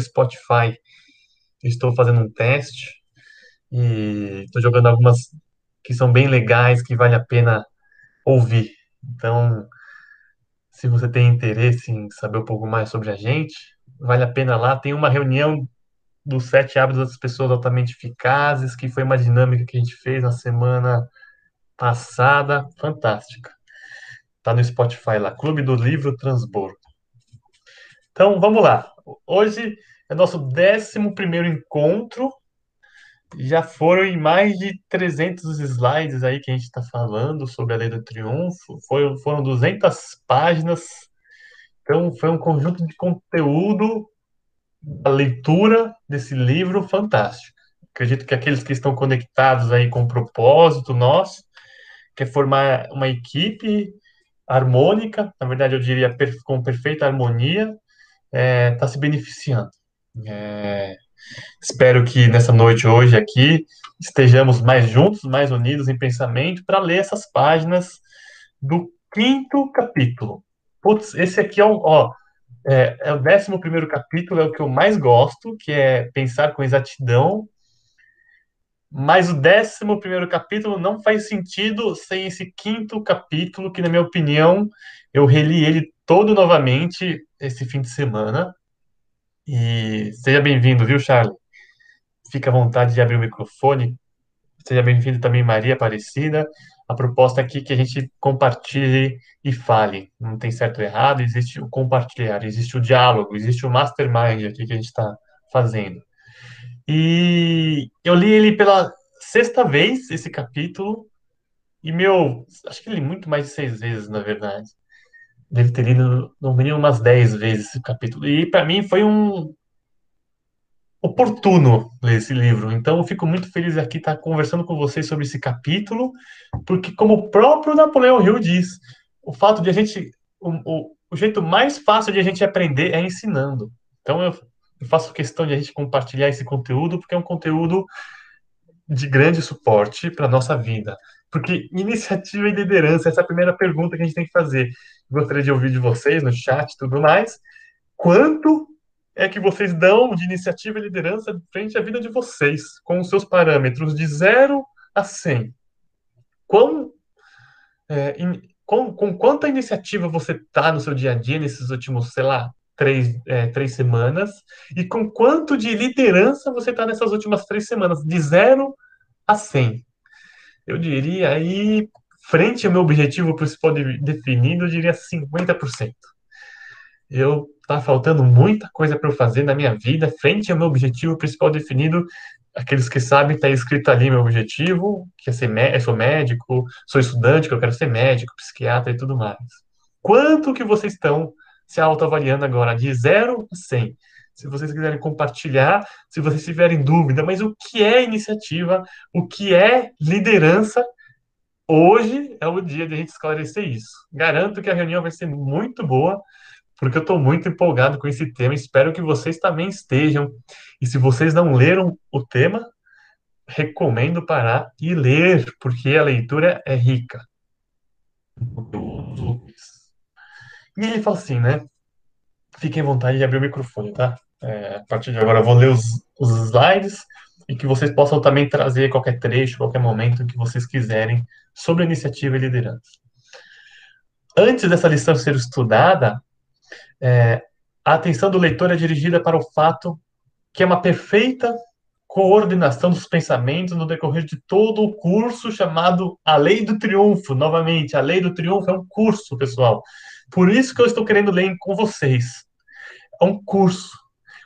Spotify. Estou fazendo um teste e estou jogando algumas que são bem legais, que vale a pena ouvir. Então, se você tem interesse em saber um pouco mais sobre a gente, vale a pena lá. Tem uma reunião dos sete hábitos das pessoas altamente eficazes, que foi uma dinâmica que a gente fez na semana passada, fantástica. Tá no Spotify lá, Clube do Livro Transbordo. Então, vamos lá. Hoje é nosso 11 primeiro encontro. Já foram em mais de 300 slides aí que a gente está falando sobre a Lei do Triunfo. Foi, foram 200 páginas. Então, foi um conjunto de conteúdo da leitura desse livro fantástico. Acredito que aqueles que estão conectados aí com o propósito nosso, que é formar uma equipe harmônica, na verdade eu diria com perfeita harmonia, está é, tá se beneficiando. É, espero que nessa noite hoje aqui estejamos mais juntos, mais unidos em pensamento para ler essas páginas do quinto capítulo. Putz, esse aqui é o, ó, é, é o décimo primeiro capítulo, é o que eu mais gosto, que é pensar com exatidão. Mas o décimo primeiro capítulo não faz sentido sem esse quinto capítulo, que, na minha opinião, eu reli ele todo novamente esse fim de semana. E seja bem-vindo, viu, Charlie? Fica à vontade de abrir o microfone. Seja bem-vindo também, Maria Aparecida. A proposta aqui é que a gente compartilhe e fale. Não tem certo ou errado, existe o compartilhar, existe o diálogo, existe o mastermind aqui que a gente está fazendo. E eu li ele pela sexta vez, esse capítulo, e meu, acho que li muito mais de seis vezes, na verdade. Deve ter lido no mínimo umas dez vezes esse capítulo. E para mim foi um oportuno ler esse livro. Então eu fico muito feliz aqui estar conversando com vocês sobre esse capítulo, porque como o próprio Napoleão Hill diz, o fato de a gente o, o, o jeito mais fácil de a gente aprender é ensinando. Então eu, eu faço questão de a gente compartilhar esse conteúdo, porque é um conteúdo de grande suporte para nossa vida. Porque iniciativa e liderança, essa é a primeira pergunta que a gente tem que fazer. Gostaria de ouvir de vocês no chat e tudo mais. Quanto é que vocês dão de iniciativa e liderança frente à vida de vocês, com os seus parâmetros de 0 a 100? Quão, é, in, com, com, quanta iniciativa você está no seu dia a dia nesses últimos, sei lá, três, é, três semanas? E com quanto de liderança você está nessas últimas três semanas, de 0 a 100? Eu diria aí, frente ao meu objetivo principal definido, eu diria 50%. Eu tá faltando muita coisa para eu fazer na minha vida, frente ao meu objetivo principal definido. Aqueles que sabem, está escrito ali meu objetivo, que é ser sou médico, sou estudante, que eu quero ser médico, psiquiatra e tudo mais. Quanto que vocês estão se autoavaliando agora, de 0 a 100? Se vocês quiserem compartilhar, se vocês tiverem dúvida, mas o que é iniciativa, o que é liderança, hoje é o dia de a gente esclarecer isso. Garanto que a reunião vai ser muito boa, porque eu estou muito empolgado com esse tema. Espero que vocês também estejam. E se vocês não leram o tema, recomendo parar e ler, porque a leitura é rica. E ele fala assim, né? Fiquem à vontade de abrir o microfone, tá? É, a partir de agora eu vou ler os, os slides e que vocês possam também trazer qualquer trecho, qualquer momento que vocês quiserem sobre a iniciativa e liderança. Antes dessa lição ser estudada, é, a atenção do leitor é dirigida para o fato que é uma perfeita coordenação dos pensamentos no decorrer de todo o curso chamado A Lei do Triunfo. Novamente, a Lei do Triunfo é um curso, pessoal. Por isso que eu estou querendo ler com vocês. É um curso.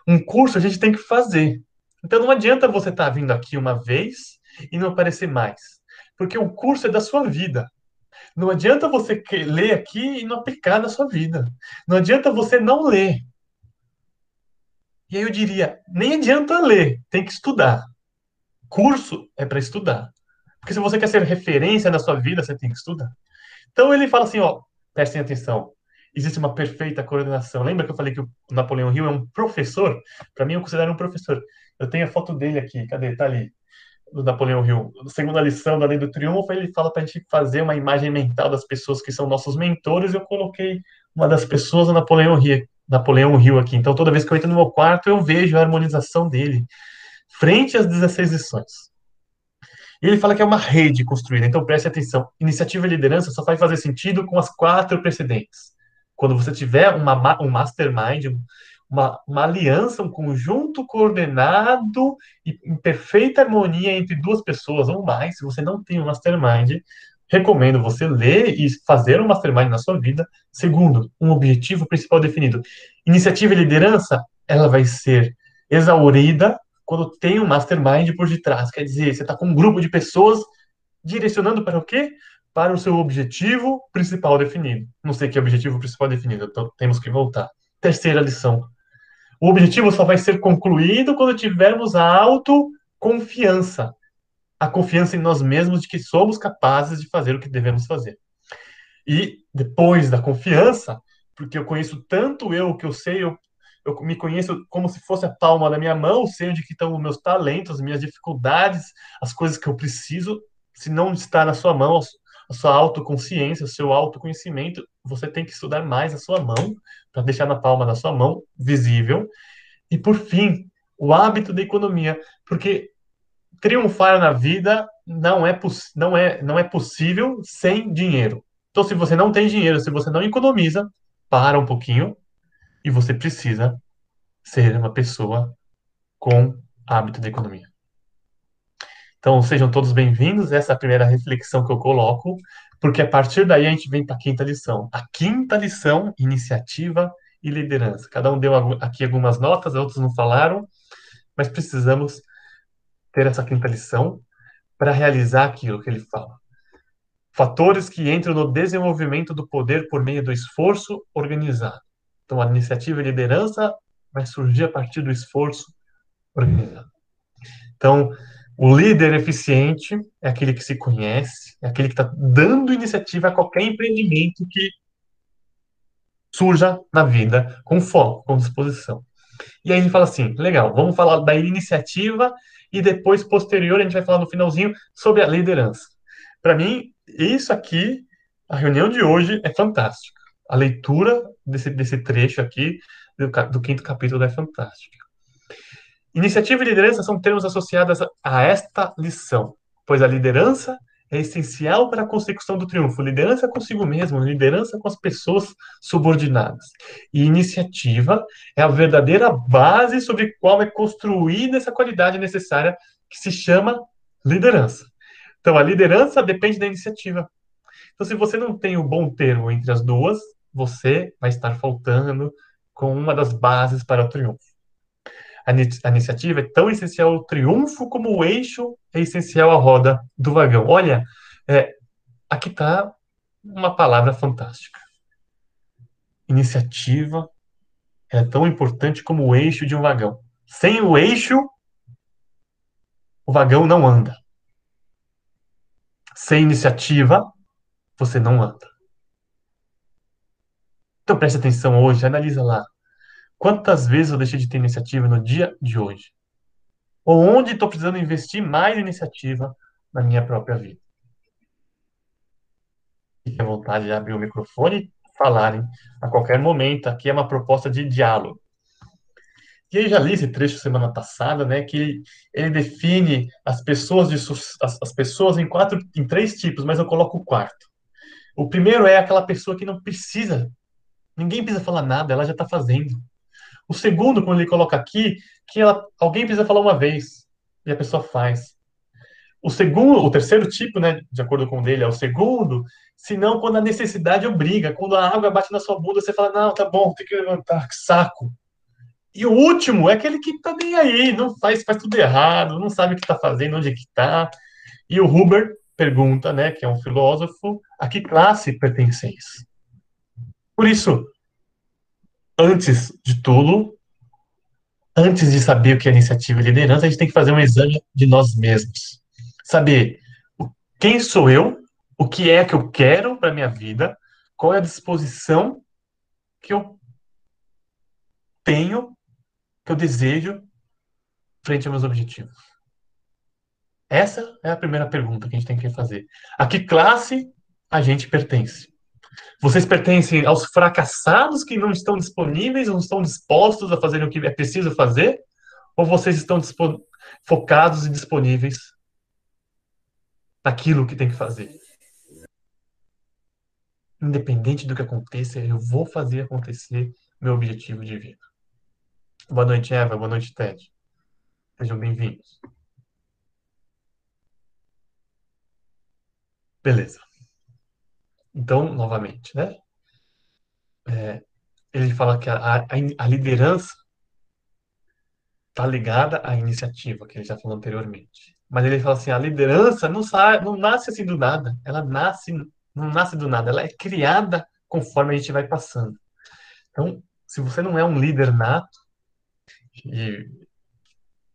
Um curso a gente tem que fazer. Então não adianta você estar tá vindo aqui uma vez e não aparecer mais. Porque o curso é da sua vida. Não adianta você ler aqui e não aplicar na sua vida. Não adianta você não ler. E aí eu diria, nem adianta ler, tem que estudar. Curso é para estudar. Porque se você quer ser referência na sua vida, você tem que estudar. Então ele fala assim, ó, prestem atenção. Existe uma perfeita coordenação. Lembra que eu falei que o Napoleão Hill é um professor? Para mim, eu considero um professor. Eu tenho a foto dele aqui. Cadê? Tá ali do Napoleão Hill, na segunda lição da Lei do Triunfo, ele fala para a gente fazer uma imagem mental das pessoas que são nossos mentores. Eu coloquei uma das pessoas do Napoleão Napoleão Hill aqui. Então, toda vez que eu entro no meu quarto, eu vejo a harmonização dele frente às 16 lições. E ele fala que é uma rede construída. Então, preste atenção. Iniciativa e liderança só vai fazer sentido com as quatro precedentes. Quando você tiver uma, um mastermind, uma, uma aliança, um conjunto coordenado e em perfeita harmonia entre duas pessoas ou mais, se você não tem um mastermind, recomendo você ler e fazer um mastermind na sua vida. Segundo, um objetivo principal definido. Iniciativa e liderança, ela vai ser exaurida quando tem um mastermind por detrás. Quer dizer, você está com um grupo de pessoas direcionando para o quê? Para o seu objetivo principal definido. Não sei que objetivo principal definido, então temos que voltar. Terceira lição. O objetivo só vai ser concluído quando tivermos a autoconfiança a confiança em nós mesmos de que somos capazes de fazer o que devemos fazer. E depois da confiança, porque eu conheço tanto eu que eu sei, eu, eu me conheço como se fosse a palma da minha mão, sei onde estão os meus talentos, as minhas dificuldades, as coisas que eu preciso. Se não está na sua mão, a sua autoconsciência, o seu autoconhecimento, você tem que estudar mais a sua mão para deixar na palma da sua mão visível. E por fim, o hábito da economia, porque triunfar na vida não é, não é, não é possível sem dinheiro. Então, se você não tem dinheiro, se você não economiza, para um pouquinho e você precisa ser uma pessoa com hábito de economia. Então, sejam todos bem-vindos. Essa é a primeira reflexão que eu coloco, porque a partir daí a gente vem para a quinta lição. A quinta lição, iniciativa e liderança. Cada um deu aqui algumas notas, outros não falaram, mas precisamos ter essa quinta lição para realizar aquilo que ele fala. Fatores que entram no desenvolvimento do poder por meio do esforço organizado. Então, a iniciativa e liderança vai surgir a partir do esforço organizado. Então, o líder eficiente é aquele que se conhece, é aquele que está dando iniciativa a qualquer empreendimento que surja na vida com foco, com disposição. E aí a gente fala assim, legal, vamos falar da iniciativa e depois, posterior, a gente vai falar no finalzinho sobre a liderança. Para mim, isso aqui, a reunião de hoje é fantástica. A leitura desse, desse trecho aqui do, do quinto capítulo é fantástica. Iniciativa e liderança são termos associados a esta lição, pois a liderança é essencial para a consecução do triunfo. Liderança consigo mesmo, liderança com as pessoas subordinadas. E iniciativa é a verdadeira base sobre qual é construída essa qualidade necessária que se chama liderança. Então, a liderança depende da iniciativa. Então, se você não tem o um bom termo entre as duas, você vai estar faltando com uma das bases para o triunfo. A, iniciativa é tão essencial ao triunfo como o eixo é essencial à roda do vagão. Olha, é, aqui está uma palavra fantástica. Iniciativa é tão importante como o eixo de um vagão. Sem o eixo, o vagão não anda. Sem iniciativa, você não anda. Então preste atenção hoje, analisa lá. Quantas vezes eu deixei de ter iniciativa no dia de hoje? Ou onde estou precisando investir mais iniciativa na minha própria vida? Fique à vontade de abrir o microfone e falarem a qualquer momento. Aqui é uma proposta de diálogo. E eu já li esse trecho semana passada, né, que ele, define as pessoas de as, as pessoas em quatro, em três tipos, mas eu coloco o quarto. O primeiro é aquela pessoa que não precisa, ninguém precisa falar nada, ela já está fazendo. O segundo, quando ele coloca aqui, que ela, alguém precisa falar uma vez e a pessoa faz. O segundo, o terceiro tipo, né, de acordo com ele, é o segundo, se não quando a necessidade obriga, quando a água bate na sua bunda, você fala, não, tá bom, tem que levantar, que saco. E o último é aquele que tá nem aí, não faz, faz tudo errado, não sabe o que tá fazendo, onde é que tá. E o Huber pergunta, né, que é um filósofo, a que classe pertenceis? Por isso, antes de tudo, antes de saber o que é iniciativa e liderança, a gente tem que fazer um exame de nós mesmos. Saber quem sou eu, o que é que eu quero para minha vida, qual é a disposição que eu tenho, que eu desejo frente aos meus objetivos. Essa é a primeira pergunta que a gente tem que fazer. A que classe a gente pertence? Vocês pertencem aos fracassados que não estão disponíveis, não estão dispostos a fazer o que é preciso fazer? Ou vocês estão focados e disponíveis naquilo que tem que fazer? Independente do que aconteça, eu vou fazer acontecer meu objetivo de vida. Boa noite, Eva. Boa noite, Ted. Sejam bem-vindos. Beleza. Então, novamente, né? É, ele fala que a, a, a liderança está ligada à iniciativa, que ele já falou anteriormente. Mas ele fala assim, a liderança não, sai, não nasce assim do nada. Ela nasce, não nasce do nada. Ela é criada conforme a gente vai passando. Então, se você não é um líder nato, e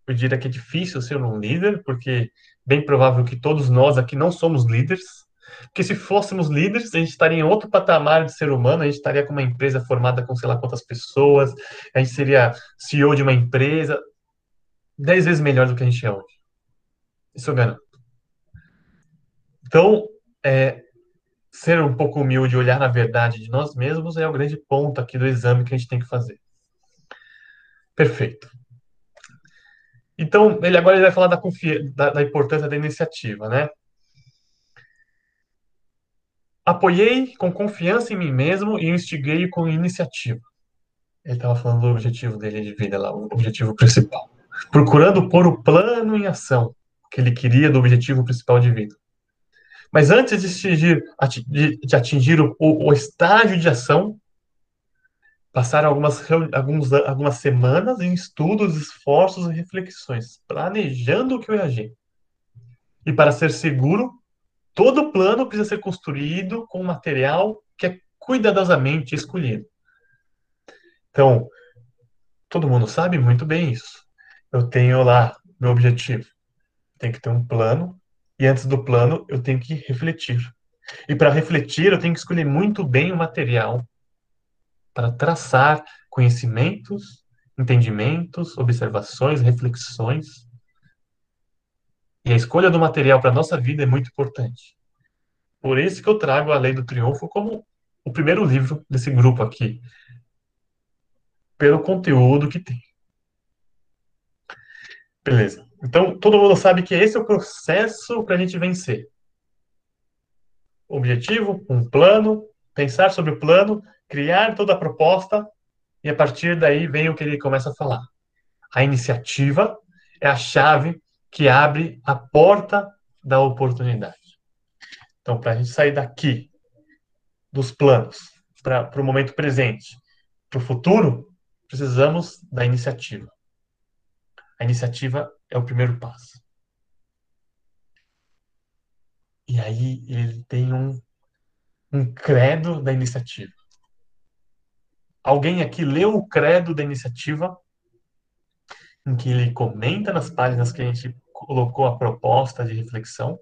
eu diria que é difícil ser um líder, porque bem provável que todos nós aqui não somos líderes, porque se fôssemos líderes, a gente estaria em outro patamar de ser humano, a gente estaria com uma empresa formada com sei lá quantas pessoas, a gente seria CEO de uma empresa, dez vezes melhor do que a gente é hoje. Isso eu garanto. Então, é, ser um pouco humilde, olhar na verdade de nós mesmos é o grande ponto aqui do exame que a gente tem que fazer. Perfeito. Então, ele agora ele vai falar da, da, da importância da iniciativa, né? Apoiei com confiança em mim mesmo e instiguei com iniciativa. Ele estava falando do objetivo dele de vida lá, o objetivo principal. Procurando pôr o plano em ação que ele queria do objetivo principal de vida. Mas antes de atingir, de atingir o, o, estágio de ação, passaram algumas, alguns, algumas semanas em estudos, esforços e reflexões, planejando o que eu ia agir. E para ser seguro, Todo plano precisa ser construído com material que é cuidadosamente escolhido. Então, todo mundo sabe muito bem isso. Eu tenho lá meu objetivo. Tem que ter um plano e antes do plano eu tenho que refletir. E para refletir eu tenho que escolher muito bem o material para traçar conhecimentos, entendimentos, observações, reflexões e a escolha do material para a nossa vida é muito importante. Por isso que eu trago a Lei do Triunfo como o primeiro livro desse grupo aqui. Pelo conteúdo que tem. Beleza. Então, todo mundo sabe que esse é o processo para a gente vencer. Objetivo, um plano, pensar sobre o plano, criar toda a proposta, e a partir daí vem o que ele começa a falar. A iniciativa é a chave que abre a porta da oportunidade. Então, para a gente sair daqui, dos planos, para o momento presente, para o futuro, precisamos da iniciativa. A iniciativa é o primeiro passo. E aí ele tem um, um credo da iniciativa. Alguém aqui leu o credo da iniciativa? Em que ele comenta nas páginas que a gente colocou a proposta de reflexão.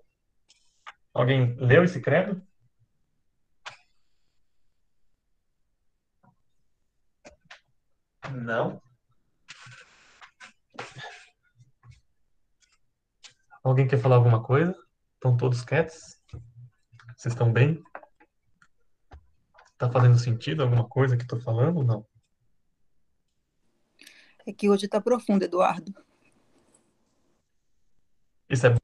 Alguém leu esse credo? Não. Alguém quer falar alguma coisa? Estão todos quietos? Vocês estão bem? Tá fazendo sentido alguma coisa que estou falando ou não? É que hoje está profundo, Eduardo. Isso é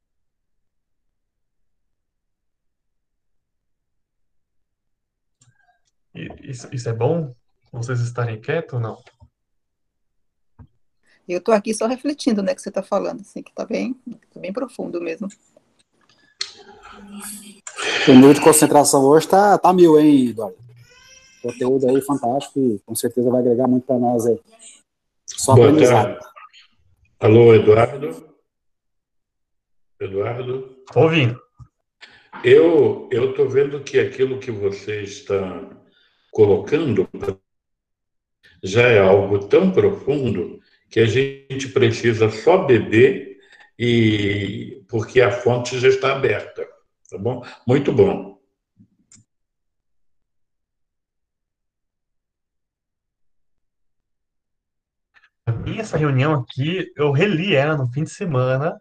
Isso, isso é bom? Vocês estarem quietos ou não? Eu estou aqui só refletindo, né, que você está falando, assim, que está bem, tá bem profundo mesmo. O nível de concentração hoje está tá mil, hein, Eduardo? O conteúdo aí fantástico e com certeza vai agregar muito para nós aí. Só Boa aprendizado. Tarde. Alô, Eduardo? Eduardo? Ouvindo. Eu estou vendo que aquilo que você está colocando já é algo tão profundo que a gente precisa só beber e porque a fonte já está aberta, tá bom? Muito bom. essa reunião aqui, eu reli ela no fim de semana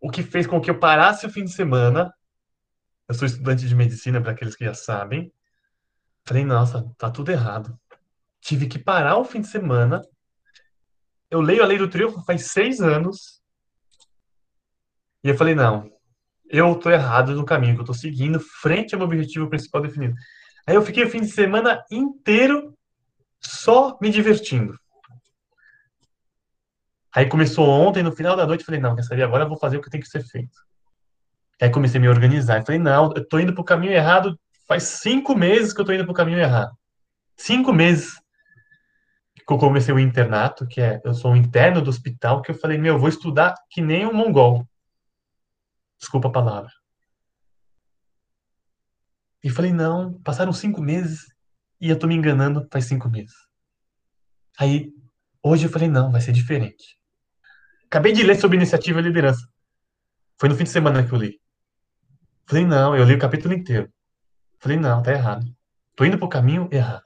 o que fez com que eu parasse o fim de semana. Eu sou estudante de medicina, para aqueles que já sabem. Falei, nossa, tá tudo errado. Tive que parar o fim de semana. Eu leio a Lei do Triunfo faz seis anos. E eu falei, não, eu tô errado no caminho que eu tô seguindo, frente ao meu objetivo principal definido. Aí eu fiquei o fim de semana inteiro só me divertindo. Aí começou ontem, no final da noite, falei, não, quer saber, agora eu vou fazer o que tem que ser feito. Aí comecei a me organizar. Falei, não, eu tô indo pro caminho errado. Faz cinco meses que eu tô indo pro caminho errado. Cinco meses que eu comecei o internato, que é, eu sou um interno do hospital, que eu falei, meu, eu vou estudar que nem um mongol. Desculpa a palavra. E falei, não, passaram cinco meses e eu tô me enganando faz cinco meses. Aí, hoje eu falei, não, vai ser diferente. Acabei de ler sobre iniciativa e liderança. Foi no fim de semana que eu li. Falei, não, eu li o capítulo inteiro. Falei, não, tá errado. Tô indo pro caminho errado.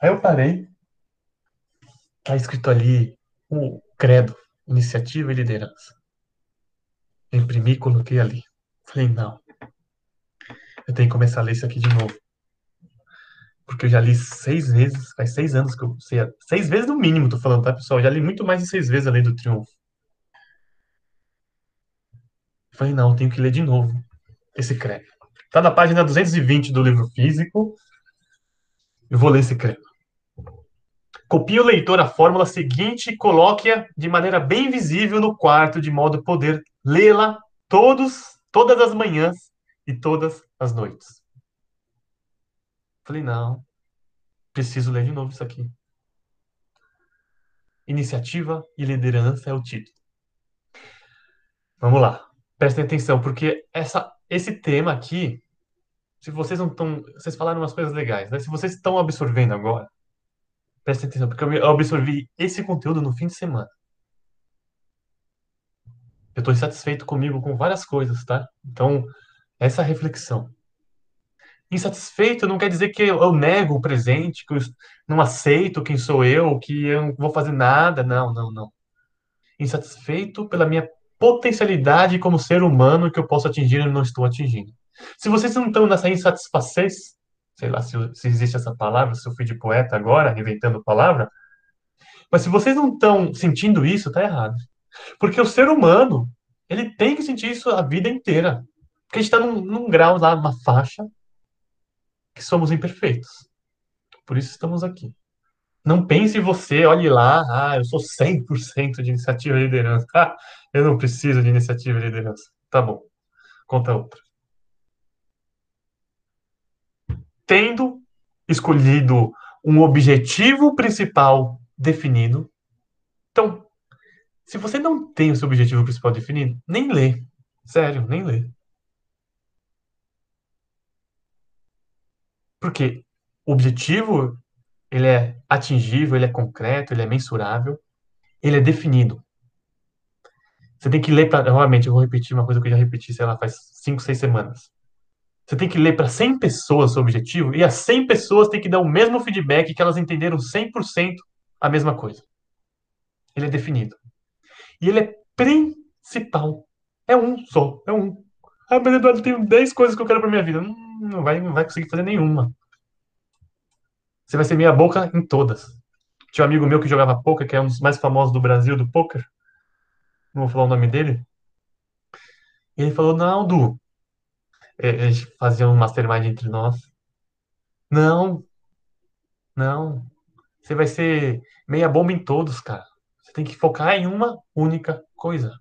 Aí eu parei. Tá escrito ali o credo, iniciativa e liderança. Eu imprimi e coloquei ali. Falei, não. Eu tenho que começar a ler isso aqui de novo. Porque eu já li seis vezes, faz seis anos que eu sei. Seis vezes no mínimo, tô falando, tá, pessoal? Eu já li muito mais de seis vezes a Lei do Triunfo. Falei, não, eu tenho que ler de novo esse credo. Tá na página 220 do livro físico. Eu vou ler esse credo. Copie o leitor a fórmula seguinte e coloque-a de maneira bem visível no quarto, de modo a poder lê-la todos, todas as manhãs e todas as noites. Falei, não, preciso ler de novo isso aqui. Iniciativa e liderança é o título. Vamos lá, prestem atenção, porque essa, esse tema aqui, se vocês não estão. Vocês falaram umas coisas legais, né? Se vocês estão absorvendo agora, prestem atenção, porque eu absorvi esse conteúdo no fim de semana. Eu estou insatisfeito comigo com várias coisas, tá? Então, essa reflexão. Insatisfeito não quer dizer que eu, nego o presente, que eu não aceito quem sou eu, que eu não vou fazer nada. Não, não, não. Insatisfeito pela minha potencialidade como ser humano que eu posso atingir e não estou atingindo. Se vocês não estão nessa insatisfação, sei lá se, se existe essa palavra, se eu fui de poeta agora, inventando palavra, mas se vocês não estão sentindo isso, tá errado. Porque o ser humano, ele tem que sentir isso a vida inteira. Porque a gente está num, num grau lá, numa faixa, que somos imperfeitos. Por isso estamos aqui. Não pense você, olhe lá, ah, eu sou 100% de iniciativa e liderança. Ah, eu não preciso de iniciativa e liderança. Tá bom. Conta outra. Tendo escolhido um objetivo principal definido. Então, se você não tem o seu objetivo principal definido, nem lê. Sério, nem lê. Porque o objetivo, ele é atingível, ele é concreto, ele é mensurável, ele é definido. Você tem que ler para. Novamente, eu vou repetir uma coisa que eu já repeti, sei lá, faz 5, 6 semanas. Você tem que ler para 100 pessoas o objetivo e as 100 pessoas têm que dar o mesmo feedback que elas entenderam 100% a mesma coisa. Ele é definido. E ele é principal. É um só, é um. Ah, mas Eduardo, tenho 10 coisas que eu quero para minha vida. Não, não, vai, não vai conseguir fazer nenhuma. Você vai ser meia boca em todas. Tinha um amigo meu que jogava poker, que é um dos mais famosos do Brasil do poker. Não vou falar o nome dele. Ele falou: Não, Du. É, a gente fazia um mastermind entre nós. Não, não. Você vai ser meia bomba em todos, cara. Você tem que focar em uma única coisa.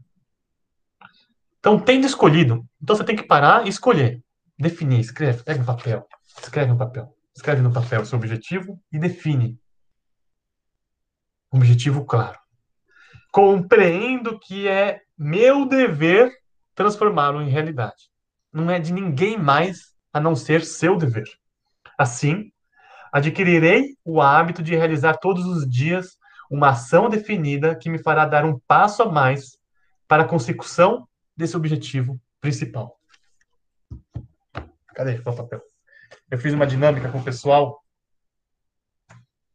Então, tendo escolhido, então você tem que parar e escolher. Definir, escreve, pega um papel, escreve no papel. Escreve no papel o seu objetivo e define. Um objetivo claro. Compreendo que é meu dever transformá-lo em realidade. Não é de ninguém mais a não ser seu dever. Assim, adquirirei o hábito de realizar todos os dias uma ação definida que me fará dar um passo a mais para a consecução desse objetivo principal. Cadê o papel? Eu fiz uma dinâmica com o pessoal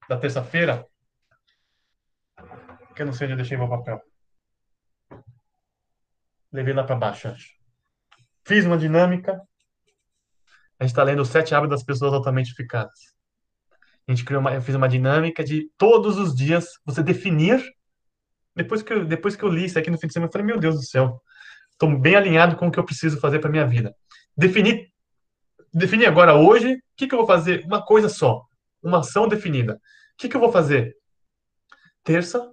da terça-feira, que eu não sei onde eu deixei meu papel. Levei lá para baixo, acho. Fiz uma dinâmica A gente está lendo os sete hábitos das pessoas altamente eficazes. A gente criou uma, eu fiz uma dinâmica de todos os dias você definir. Depois que eu, depois que eu li isso aqui no fim de semana, eu falei, meu Deus do céu, estou bem alinhado com o que eu preciso fazer para minha vida. Definir, definir agora hoje, o que, que eu vou fazer? Uma coisa só, uma ação definida. O que, que eu vou fazer? Terça,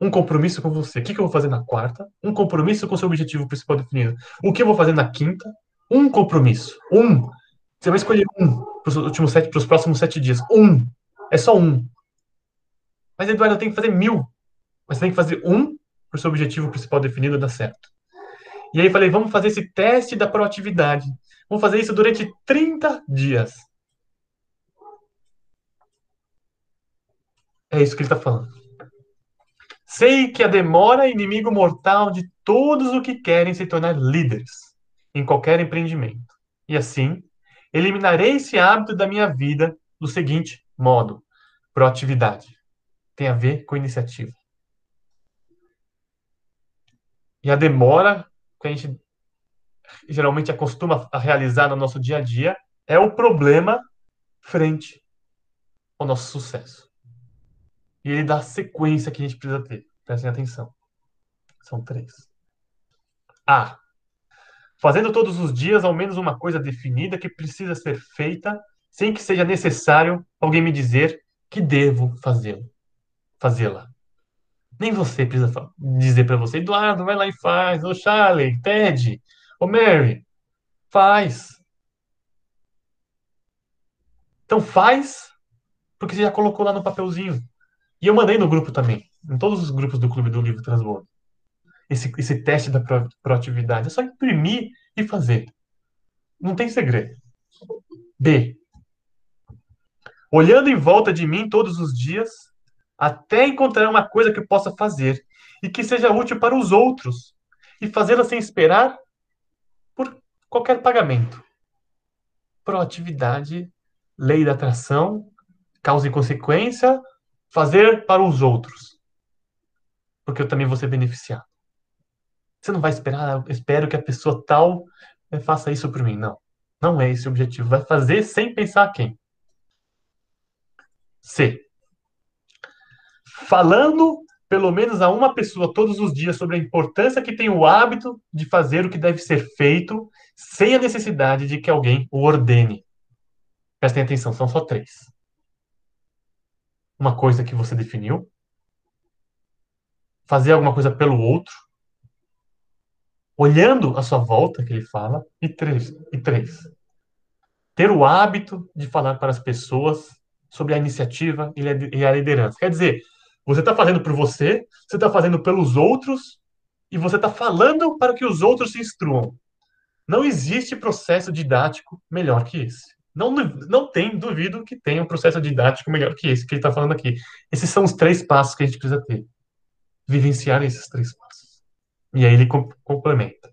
um compromisso com você. O que, que eu vou fazer na quarta? Um compromisso com o seu objetivo principal definido. O que eu vou fazer na quinta? Um compromisso. Um. Você vai escolher um para os últimos sete, para os próximos sete dias. Um. É só um. Mas, Eduardo, eu tenho que fazer mil. Mas você tem que fazer um para o seu objetivo principal definido dar certo. E aí falei, vamos fazer esse teste da proatividade. Vamos fazer isso durante 30 dias. É isso que ele está falando. Sei que a demora é inimigo mortal de todos os que querem se tornar líderes em qualquer empreendimento. E assim, eliminarei esse hábito da minha vida do seguinte modo: proatividade. Tem a ver com iniciativa. E a demora que a gente geralmente acostuma a realizar no nosso dia a dia é o problema frente ao nosso sucesso. E ele dá a sequência que a gente precisa ter. Prestem atenção. São três. A. Fazendo todos os dias ao menos uma coisa definida que precisa ser feita sem que seja necessário alguém me dizer que devo fazê-lo. Fazê-la. Nem você precisa dizer para você, Eduardo, vai lá e faz. Ô Charlie, Ted, ô Mary, faz. Então faz, porque você já colocou lá no papelzinho. E eu mandei no grupo também, em todos os grupos do Clube do Livro Transbordo. Esse, esse teste da pro, proatividade. É só imprimir e fazer. Não tem segredo. B. Olhando em volta de mim todos os dias, até encontrar uma coisa que eu possa fazer e que seja útil para os outros e fazê-la sem esperar qualquer pagamento. Proatividade, lei da atração, causa e consequência, fazer para os outros. Porque eu também vou ser beneficiado. Você não vai esperar, espero que a pessoa tal eh, faça isso por mim. Não. Não é esse o objetivo. Vai fazer sem pensar quem. C. Falando pelo menos a uma pessoa todos os dias sobre a importância que tem o hábito de fazer o que deve ser feito, sem a necessidade de que alguém o ordene. Prestem atenção, são só três. Uma coisa que você definiu, fazer alguma coisa pelo outro, olhando a sua volta, que ele fala, e três, e três, ter o hábito de falar para as pessoas sobre a iniciativa e a liderança. Quer dizer, você está fazendo por você, você está fazendo pelos outros, e você está falando para que os outros se instruam. Não existe processo didático melhor que esse. Não, não tem, duvido que tenha um processo didático melhor que esse que ele está falando aqui. Esses são os três passos que a gente precisa ter. Vivenciar esses três passos. E aí ele complementa.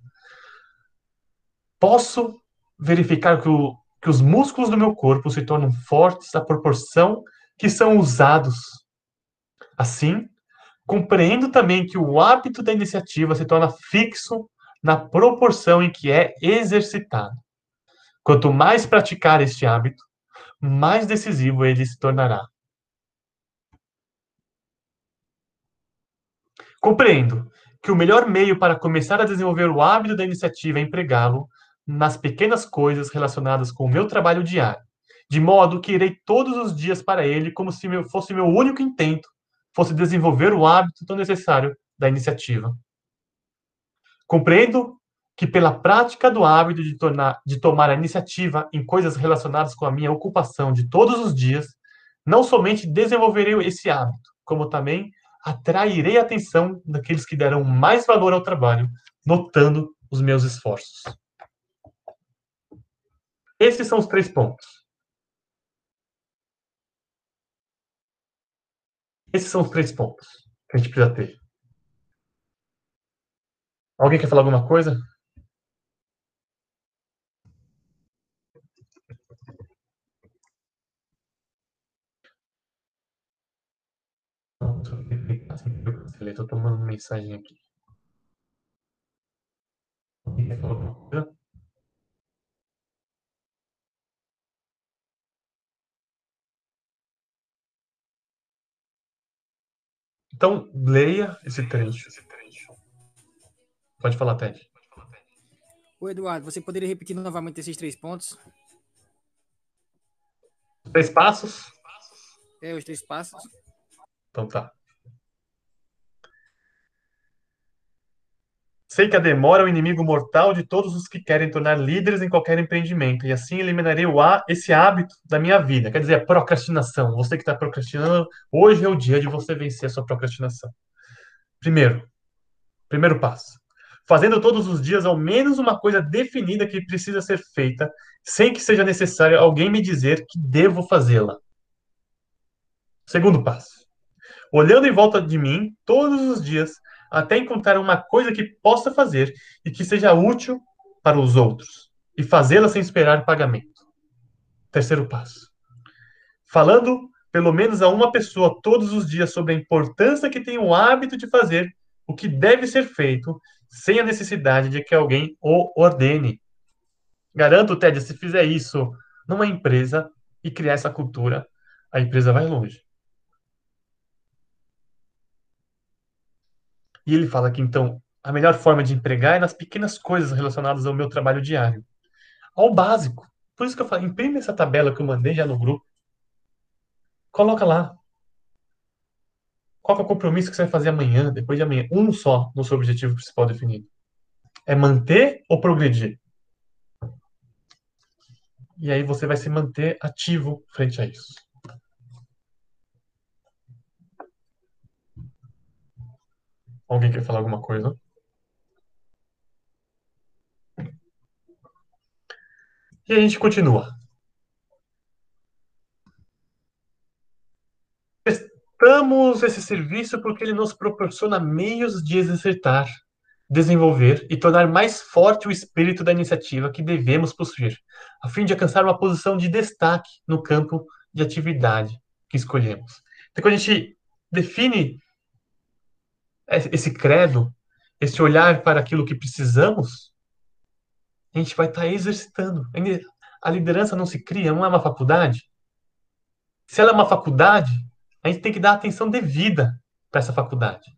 Posso verificar que, o, que os músculos do meu corpo se tornam fortes à proporção que são usados. Assim, compreendo também que o hábito da iniciativa se torna fixo na proporção em que é exercitado. Quanto mais praticar este hábito, mais decisivo ele se tornará. Compreendo que o melhor meio para começar a desenvolver o hábito da iniciativa é empregá-lo nas pequenas coisas relacionadas com o meu trabalho diário, de modo que irei todos os dias para ele como se fosse meu único intento fosse desenvolver o hábito tão necessário da iniciativa. Compreendo que pela prática do hábito de, tornar, de tomar a iniciativa em coisas relacionadas com a minha ocupação de todos os dias, não somente desenvolverei esse hábito, como também atrairei a atenção daqueles que deram mais valor ao trabalho, notando os meus esforços. Esses são os três pontos. Esses são os três pontos que a gente precisa ter. Alguém quer falar alguma coisa? tô tomando mensagem aqui. Alguém quer falar alguma coisa? Então, leia esse trecho. Pode falar, Ted. Ô, Eduardo, você poderia repetir novamente esses três pontos? Três passos? É, os três passos. Então tá. Sei que a demora é o inimigo mortal de todos os que querem tornar líderes em qualquer empreendimento, e assim eliminarei o esse hábito da minha vida. Quer dizer, a procrastinação. Você que está procrastinando, hoje é o dia de você vencer a sua procrastinação. Primeiro, primeiro passo. Fazendo todos os dias ao menos uma coisa definida que precisa ser feita, sem que seja necessário alguém me dizer que devo fazê-la. Segundo passo. Olhando em volta de mim todos os dias até encontrar uma coisa que possa fazer e que seja útil para os outros, e fazê-la sem esperar pagamento. Terceiro passo. Falando pelo menos a uma pessoa todos os dias sobre a importância que tem o hábito de fazer o que deve ser feito, sem a necessidade de que alguém o ordene. Garanto, Ted, se fizer isso numa empresa e criar essa cultura, a empresa vai longe. E ele fala que, então, a melhor forma de empregar é nas pequenas coisas relacionadas ao meu trabalho diário. Ao básico. Por isso que eu falo, imprime essa tabela que eu mandei já no grupo. Coloca lá. Qual é o compromisso que você vai fazer amanhã, depois de amanhã? Um só no seu objetivo principal definido. É manter ou progredir? E aí você vai se manter ativo frente a isso. Alguém quer falar alguma coisa? E a gente continua. Prestamos esse serviço porque ele nos proporciona meios de exercitar, desenvolver e tornar mais forte o espírito da iniciativa que devemos possuir, a fim de alcançar uma posição de destaque no campo de atividade que escolhemos. Então, quando a gente define esse credo, esse olhar para aquilo que precisamos, a gente vai estar exercitando. A liderança não se cria, não é uma faculdade. Se ela é uma faculdade, a gente tem que dar atenção devida para essa faculdade.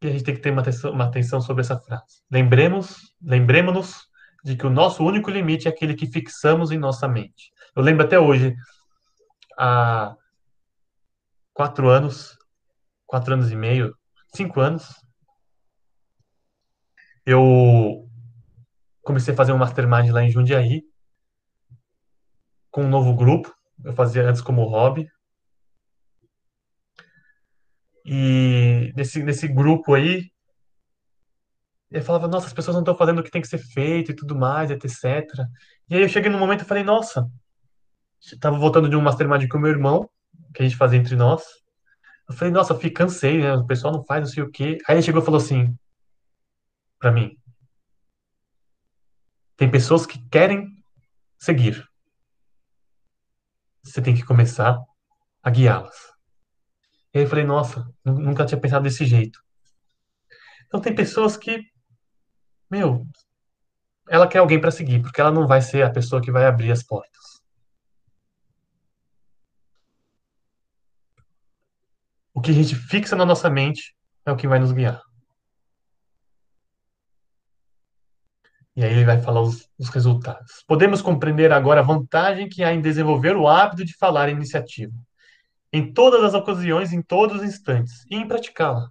E a gente tem que ter uma atenção, uma atenção sobre essa frase. Lembremos, lembremos-nos de que o nosso único limite é aquele que fixamos em nossa mente. Eu lembro até hoje, há quatro anos, quatro anos e meio, cinco anos, eu comecei a fazer um mastermind lá em Jundiaí, com um novo grupo. Eu fazia antes como hobby. E nesse, nesse grupo aí, eu falava, nossa, as pessoas não estão fazendo o que tem que ser feito e tudo mais, etc. E aí eu cheguei num momento e falei, nossa, estava voltando de um mastermind com meu irmão, que a gente fazia entre nós. Eu falei, nossa, eu cansei, né? O pessoal não faz não sei o quê. Aí ele chegou e falou assim, para mim, tem pessoas que querem seguir. Você tem que começar a guiá-las. E aí eu falei, nossa, nunca tinha pensado desse jeito. Então tem pessoas que, meu, ela quer alguém para seguir, porque ela não vai ser a pessoa que vai abrir as portas. O que a gente fixa na nossa mente é o que vai nos guiar. E aí ele vai falar os, os, resultados. Podemos compreender agora a vantagem que há em desenvolver o hábito de falar iniciativa. Em todas as ocasiões, em todos os instantes, e em praticá-la.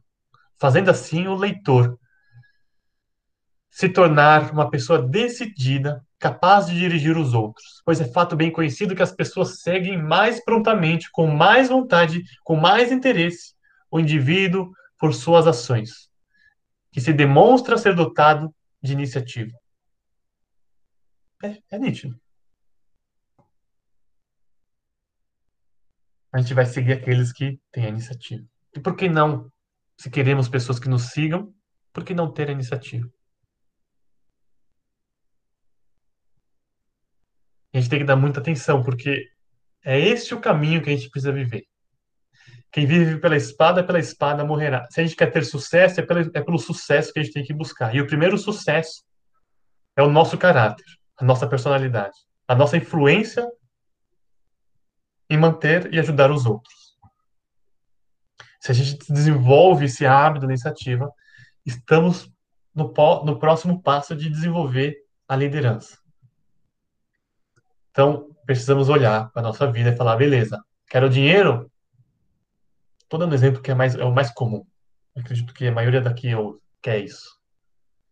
Fazendo assim o leitor se tornar uma pessoa decidida, capaz de dirigir os outros. Pois é fato bem conhecido que as pessoas seguem mais prontamente, com mais vontade, com mais interesse, o indivíduo por suas ações, que se demonstra ser dotado de iniciativa. É, é nítido. A gente vai seguir aqueles que têm a iniciativa. E por que não, se queremos pessoas que nos sigam, por que não ter a iniciativa? A gente tem que dar muita atenção, porque é esse o caminho que a gente precisa viver. Quem vive pela espada, pela espada morrerá. Se a gente quer ter sucesso, é pelo, é pelo sucesso que a gente tem que buscar. E o primeiro sucesso é o nosso caráter a nossa personalidade, a nossa influência em manter e ajudar os outros. Se a gente desenvolve esse hábito da iniciativa, estamos no, no próximo passo de desenvolver a liderança. Então, precisamos olhar para a nossa vida e falar, beleza, quero dinheiro? Estou dando exemplo que é, mais, é o mais comum. Acredito que a maioria daqui quer isso.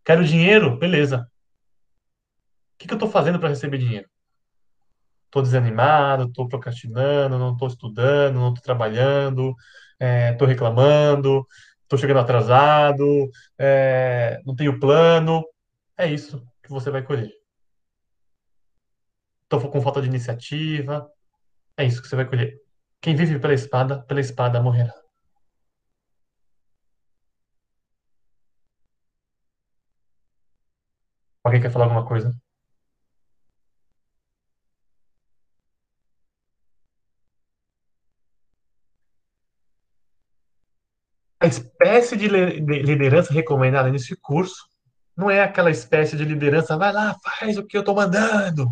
Quero dinheiro? Beleza. O que, que eu estou fazendo para receber dinheiro? Estou desanimado, estou procrastinando, não estou estudando, não estou trabalhando, estou é, reclamando, estou chegando atrasado, é, não tenho plano. É isso que você vai colher. Estou com falta de iniciativa. É isso que você vai colher. Quem vive pela espada, pela espada morrerá. Alguém quer falar alguma coisa? A espécie de liderança recomendada nesse curso não é aquela espécie de liderança, vai lá, faz o que eu estou mandando.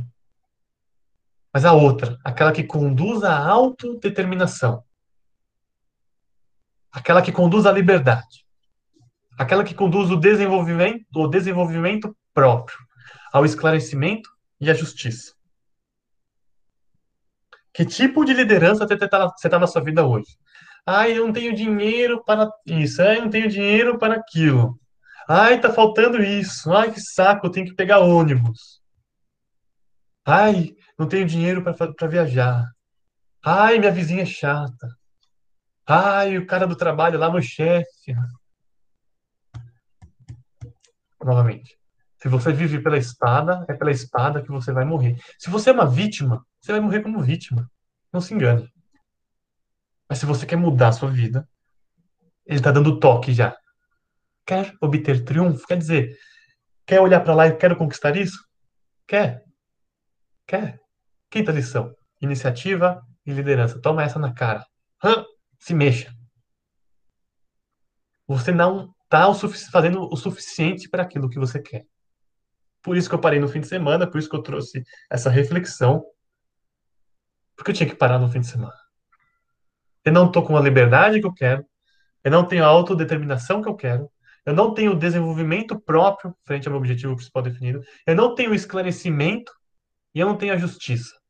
Mas a outra, aquela que conduz à autodeterminação. Aquela que conduz à liberdade. Aquela que conduz o desenvolvimento, o desenvolvimento próprio, ao esclarecimento e à justiça. Que tipo de liderança você está tá na sua vida hoje? Ai, eu não tenho dinheiro para isso. Ai, eu não tenho dinheiro para aquilo. Ai, tá faltando isso. Ai, que saco, eu tenho que pegar ônibus. Ai, não tenho dinheiro para viajar. Ai, minha vizinha é chata. Ai, o cara do trabalho lá, meu chefe. Novamente. Se você vive pela espada, é pela espada que você vai morrer. Se você é uma vítima, você vai morrer como vítima. Não se engane. Mas se você quer mudar a sua vida, ele está dando toque já. Quer obter triunfo? Quer dizer, quer olhar para lá e quero conquistar isso? Quer? Quer? Quinta lição: iniciativa e liderança. Toma essa na cara. Hã? Se mexa. Você não está fazendo o suficiente para aquilo que você quer. Por isso que eu parei no fim de semana, por isso que eu trouxe essa reflexão. Porque eu tinha que parar no fim de semana. Eu não estou com a liberdade que eu quero. Eu não tenho a autodeterminação que eu quero. Eu não tenho o desenvolvimento próprio frente ao meu objetivo principal definido. Eu não tenho o esclarecimento e eu não tenho a justiça.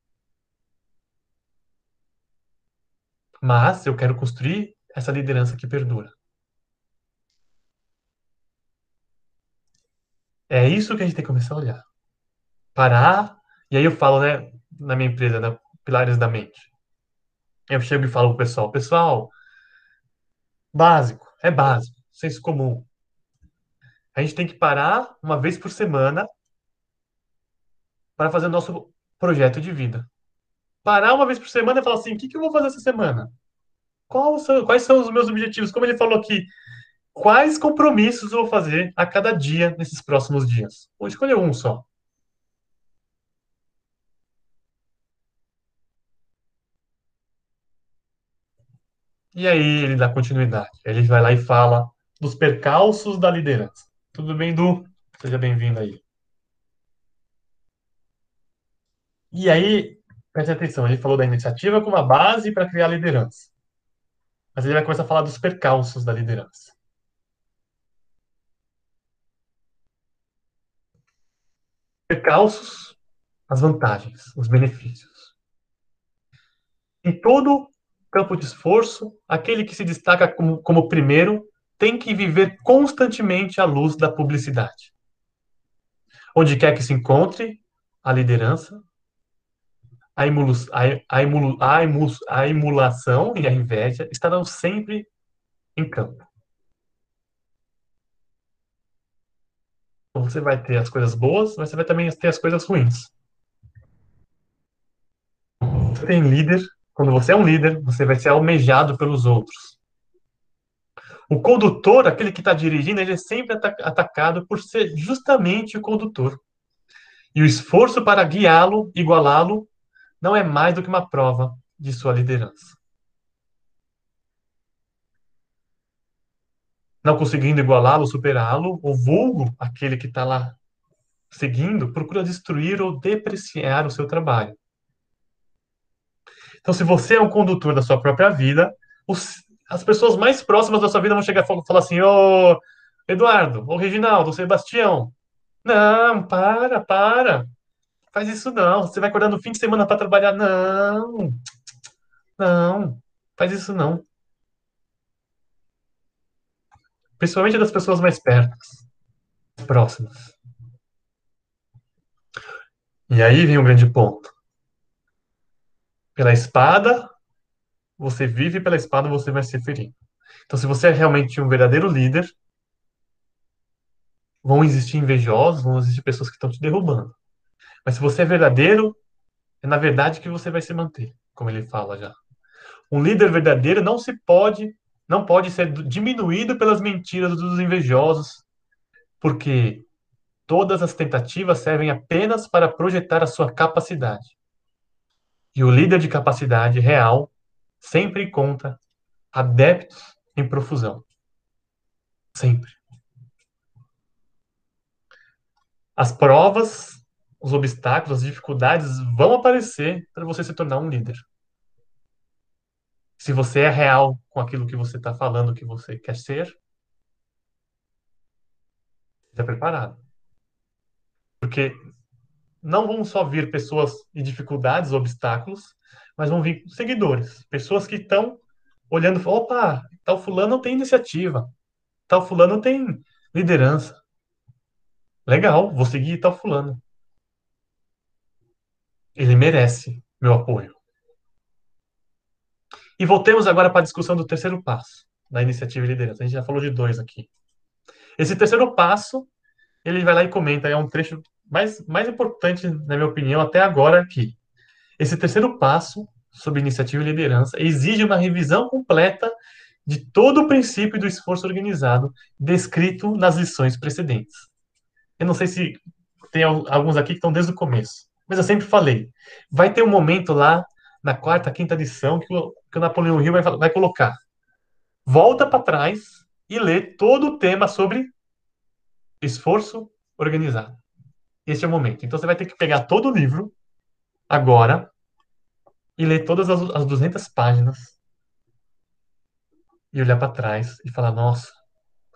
Mas eu quero construir essa liderança que perdura. É isso que a gente tem que começar a olhar. Parar, e aí eu falo, né, na minha empresa, né, Pilares da Mente. Eu chego e falo pro pessoal, pessoal, básico, é básico, senso comum. A gente tem que parar uma vez por semana para fazer o nosso projeto de vida. Parar uma vez por semana e falar assim: o que, que eu vou fazer essa semana? São, quais são os meus objetivos? Como ele falou aqui, quais compromissos eu vou fazer a cada dia nesses próximos dias? Vou escolher um só. E aí ele dá continuidade. Ele vai lá e fala dos percalços da liderança. Tudo bem, Du? Seja bem-vindo aí. E aí, preste atenção, ele falou da iniciativa como a base para criar liderança. Mas ele vai começar a falar dos percalços da liderança. Percalços, as vantagens, os benefícios. Em todo campo de esforço, aquele que se destaca como, como primeiro tem que viver constantemente à luz da publicidade. Onde quer que se encontre a liderança, a, emulu, a, a, emulu, a, emu, a emulação e a inveja estarão sempre em campo. Você vai ter as coisas boas, mas você vai também ter as coisas ruins. Você tem líder, quando você é um líder, você vai ser almejado pelos outros. O condutor, aquele que está dirigindo, ele é sempre atacado por ser justamente o condutor. E o esforço para guiá-lo, igualá-lo, não é mais do que uma prova de sua liderança. Não conseguindo igualá-lo, superá-lo, o vulgo, aquele que está lá seguindo procura destruir ou depreciar o seu trabalho. Então, se você é um condutor da sua própria vida, os, as pessoas mais próximas da sua vida vão chegar e falar assim: Ô Eduardo, ô Reginaldo, ô Sebastião, não, para, para, faz isso não. Você vai acordar no fim de semana para trabalhar? Não, não, faz isso não. Principalmente das pessoas mais perto, próximas. E aí vem o um grande ponto. Pela espada, você vive, pela espada você vai ser ferido. Então, se você é realmente um verdadeiro líder, vão existir invejosos, vão existir pessoas que estão te derrubando. Mas se você é verdadeiro, é na verdade que você vai se manter, como ele fala já. Um líder verdadeiro não se pode, não pode ser diminuído pelas mentiras dos invejosos, porque todas as tentativas servem apenas para projetar a sua capacidade. E o líder de capacidade real sempre conta adeptos em profusão. Sempre. As provas, os obstáculos, as dificuldades vão aparecer para você se tornar um líder. Se você é real com aquilo que você está falando que você quer ser, esteja preparado. Porque não vão só vir pessoas e dificuldades, obstáculos, mas vão vir seguidores, pessoas que estão olhando, opa, tal fulano tem iniciativa, tal fulano tem liderança. Legal, vou seguir tal fulano. Ele merece meu apoio. E voltemos agora para a discussão do terceiro passo da iniciativa e liderança. A gente já falou de dois aqui. Esse terceiro passo, ele vai lá e comenta, é um trecho mais, mais importante, na minha opinião, até agora aqui. Esse terceiro passo, sobre iniciativa e liderança, exige uma revisão completa de todo o princípio do esforço organizado descrito nas lições precedentes. Eu não sei se tem alguns aqui que estão desde o começo, mas eu sempre falei. Vai ter um momento lá, na quarta, quinta lição, que o, que o Napoleão Hill vai, vai colocar. Volta para trás e lê todo o tema sobre esforço organizado. Esse é o momento. Então você vai ter que pegar todo o livro agora e ler todas as, as 200 páginas e olhar para trás e falar: nossa,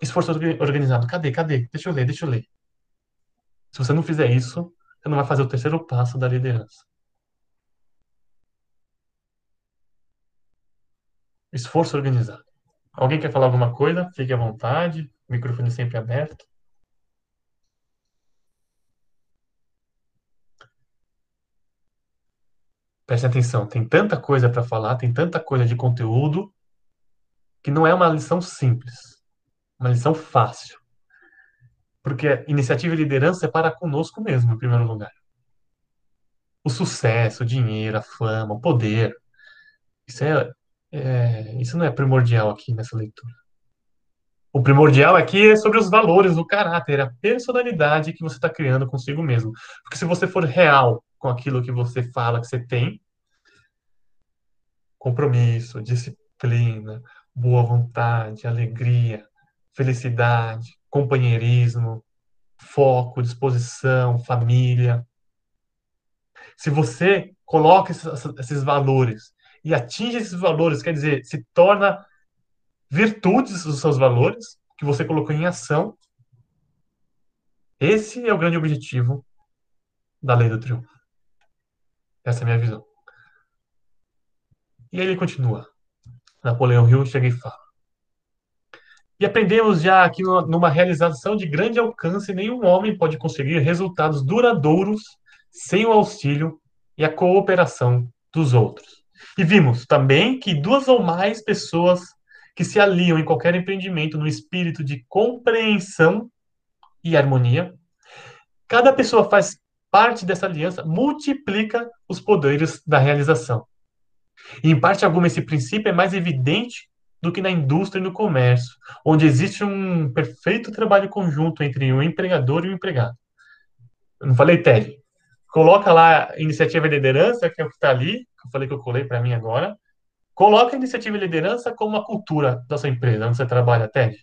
esforço organizado, cadê, cadê? Deixa eu ler, deixa eu ler. Se você não fizer isso, você não vai fazer o terceiro passo da liderança. Esforço organizado. Alguém quer falar alguma coisa? Fique à vontade. Microfone sempre aberto. Preste atenção, tem tanta coisa para falar, tem tanta coisa de conteúdo, que não é uma lição simples, uma lição fácil. Porque iniciativa e liderança é para conosco mesmo, em primeiro lugar. O sucesso, o dinheiro, a fama, o poder, isso, é, é isso não é primordial aqui nessa leitura. O primordial aqui é sobre os valores, o caráter, a personalidade que você está criando consigo mesmo. Porque se você for real com aquilo que você fala que você tem. Compromisso, disciplina, boa vontade, alegria, felicidade, companheirismo, foco, disposição, família. Se você coloca esses, valores e atinge esses valores, quer dizer, se torna virtudes dos seus valores que você colocou em ação, esse é o grande objetivo da lei do triunfo. Essa é a minha visão. E aí ele continua. Napoleão Hill chega e fala. E aprendemos já que numa realização de grande alcance, nenhum homem pode conseguir resultados duradouros sem o auxílio e a cooperação dos outros. E vimos também que duas ou mais pessoas que se aliam em qualquer empreendimento no espírito de compreensão e harmonia, cada pessoa faz parte dessa aliança multiplica os poderes da realização. E, em parte alguma, esse princípio é mais evidente do que na indústria e no comércio, onde existe um perfeito trabalho conjunto entre o empregador e o empregado. Eu não falei tele. Coloca lá iniciativa e liderança, que é o que está ali, que eu falei que eu colei para mim agora. Coloca a iniciativa e liderança como uma cultura da sua empresa, onde você trabalha, Ted.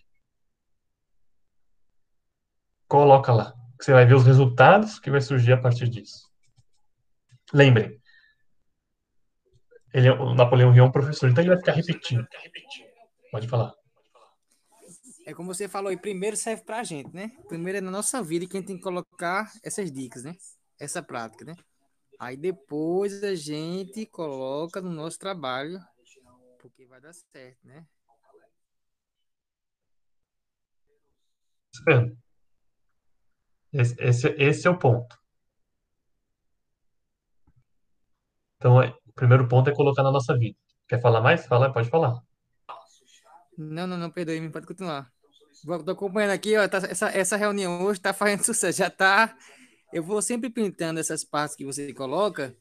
Coloca lá. Você vai ver os resultados que vai surgir a partir disso. Lembrem, ele é, o Napoleão Hill é um professor, então ele vai ficar repetindo. Pode falar. É como você falou, e primeiro serve pra gente, né? Primeiro é na nossa vida que a gente tem que colocar essas dicas, né? Essa prática, né? Aí depois a gente coloca no nosso trabalho, porque vai dar certo, né? Esse, esse, esse é o ponto. Então, é- o primeiro ponto é colocar na nossa vida. Quer falar mais? Fala, pode falar. Não, não, não, perdoe-me, pode continuar. Tô acompanhando aqui, ó, tá- essa, essa reunião hoje tá fazendo sucesso, já tá. Eu vou sempre pintando essas partes que você coloca,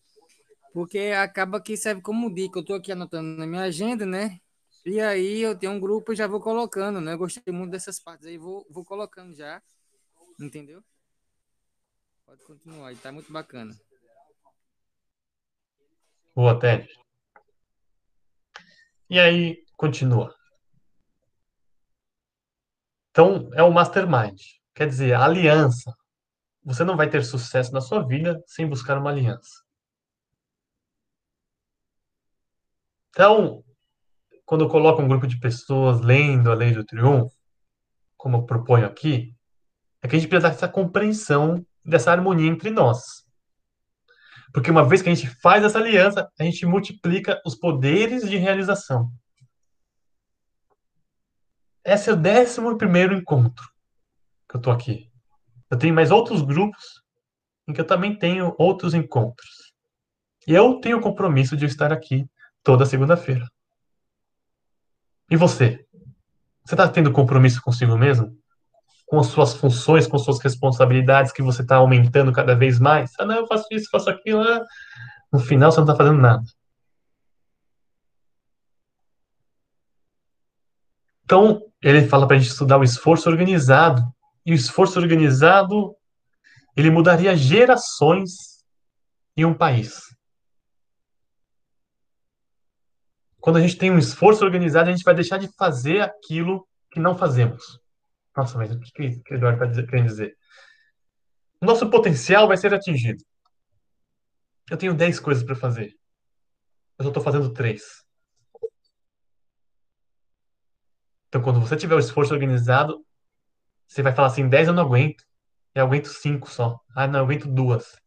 porque acaba que serve como dica. Eu tô aqui anotando na minha agenda, né? E aí eu tenho um grupo e já vou colocando, né? Eu gostei muito dessas partes aí, vou, vou colocando já, entendeu? Pode continuar, aí tá muito bacana. Boa, Ted. E aí, continua. Então, é o mastermind. Quer dizer, a aliança. Você não vai ter sucesso na sua vida sem buscar uma aliança. Então, quando eu coloco um grupo de pessoas lendo a Lei do Triunfo, como eu proponho aqui, é que a gente precisa dessa compreensão dessa harmonia entre nós. Porque uma vez que a gente faz essa aliança, a gente multiplica os poderes de realização. Esse é o décimo primeiro encontro que eu tô aqui. Eu tenho mais outros grupos em que eu também tenho outros encontros. E eu tenho o compromisso de estar aqui toda segunda-feira. E você? Você está tendo compromisso consigo mesmo? Com as suas funções, com suas responsabilidades que você está aumentando cada vez mais? Ah, não, eu faço isso, faço aquilo. ah. No final, você não está fazendo nada. Então, ele fala para a gente estudar o esforço organizado. E o esforço organizado, ele mudaria gerações em um país. Quando a gente tem um esforço organizado, a gente vai deixar de fazer aquilo que não fazemos. Nossa, mas o que, que Eduardo está querendo dizer? Nosso potencial vai ser atingido. Eu tenho 10 coisas para fazer. Eu só estou fazendo 3. Então, quando você tiver o esforço organizado, você vai falar assim: 10 eu não aguento. Eu aguento 5 só. Ah, não, eu aguento duas.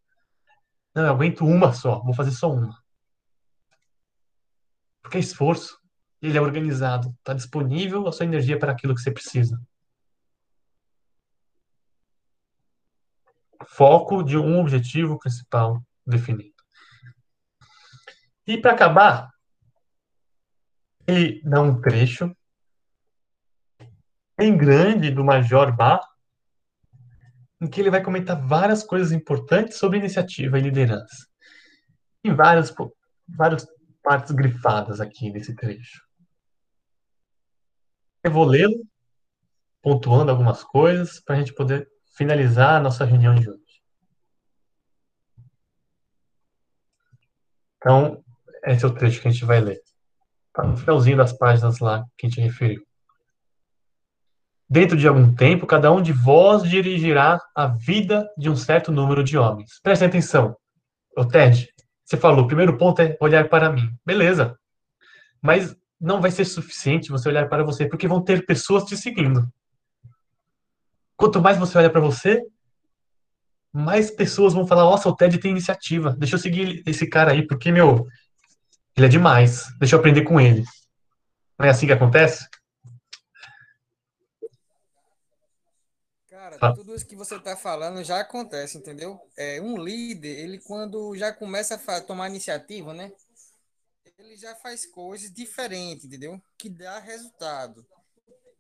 Não, eu aguento uma só. Vou fazer só uma. Porque é esforço. Ele é organizado. Está disponível a sua energia para aquilo que você precisa. Foco de um objetivo principal definido. E para acabar, ele dá um trecho bem grande do Major Bach, em que ele vai comentar várias coisas importantes sobre iniciativa e liderança. Tem várias, várias partes grifadas aqui nesse trecho. Eu vou lê-lo, pontuando algumas coisas, para a gente poder finalizar a nossa reunião de hoje. Então, esse é o trecho que a gente vai ler. Tá no finalzinho das páginas lá que a gente referiu. Dentro de algum tempo, cada um de vós dirigirá a vida de um certo número de homens. Prestem atenção. Ô Ted, você falou, o primeiro ponto é olhar para mim. Beleza. Mas não vai ser suficiente você olhar para você, porque vão ter pessoas te seguindo. Quanto mais você olha para você, mais pessoas vão falar: Nossa, o Ted tem iniciativa. Deixa eu seguir esse cara aí, porque, meu, ele é demais. Deixa eu aprender com ele. Não é assim que acontece? Cara, Ah. Tudo isso que você está falando já acontece, entendeu? É, um líder, ele quando já começa a tomar iniciativa, né? Ele já faz coisas diferentes, entendeu? Que dá resultado.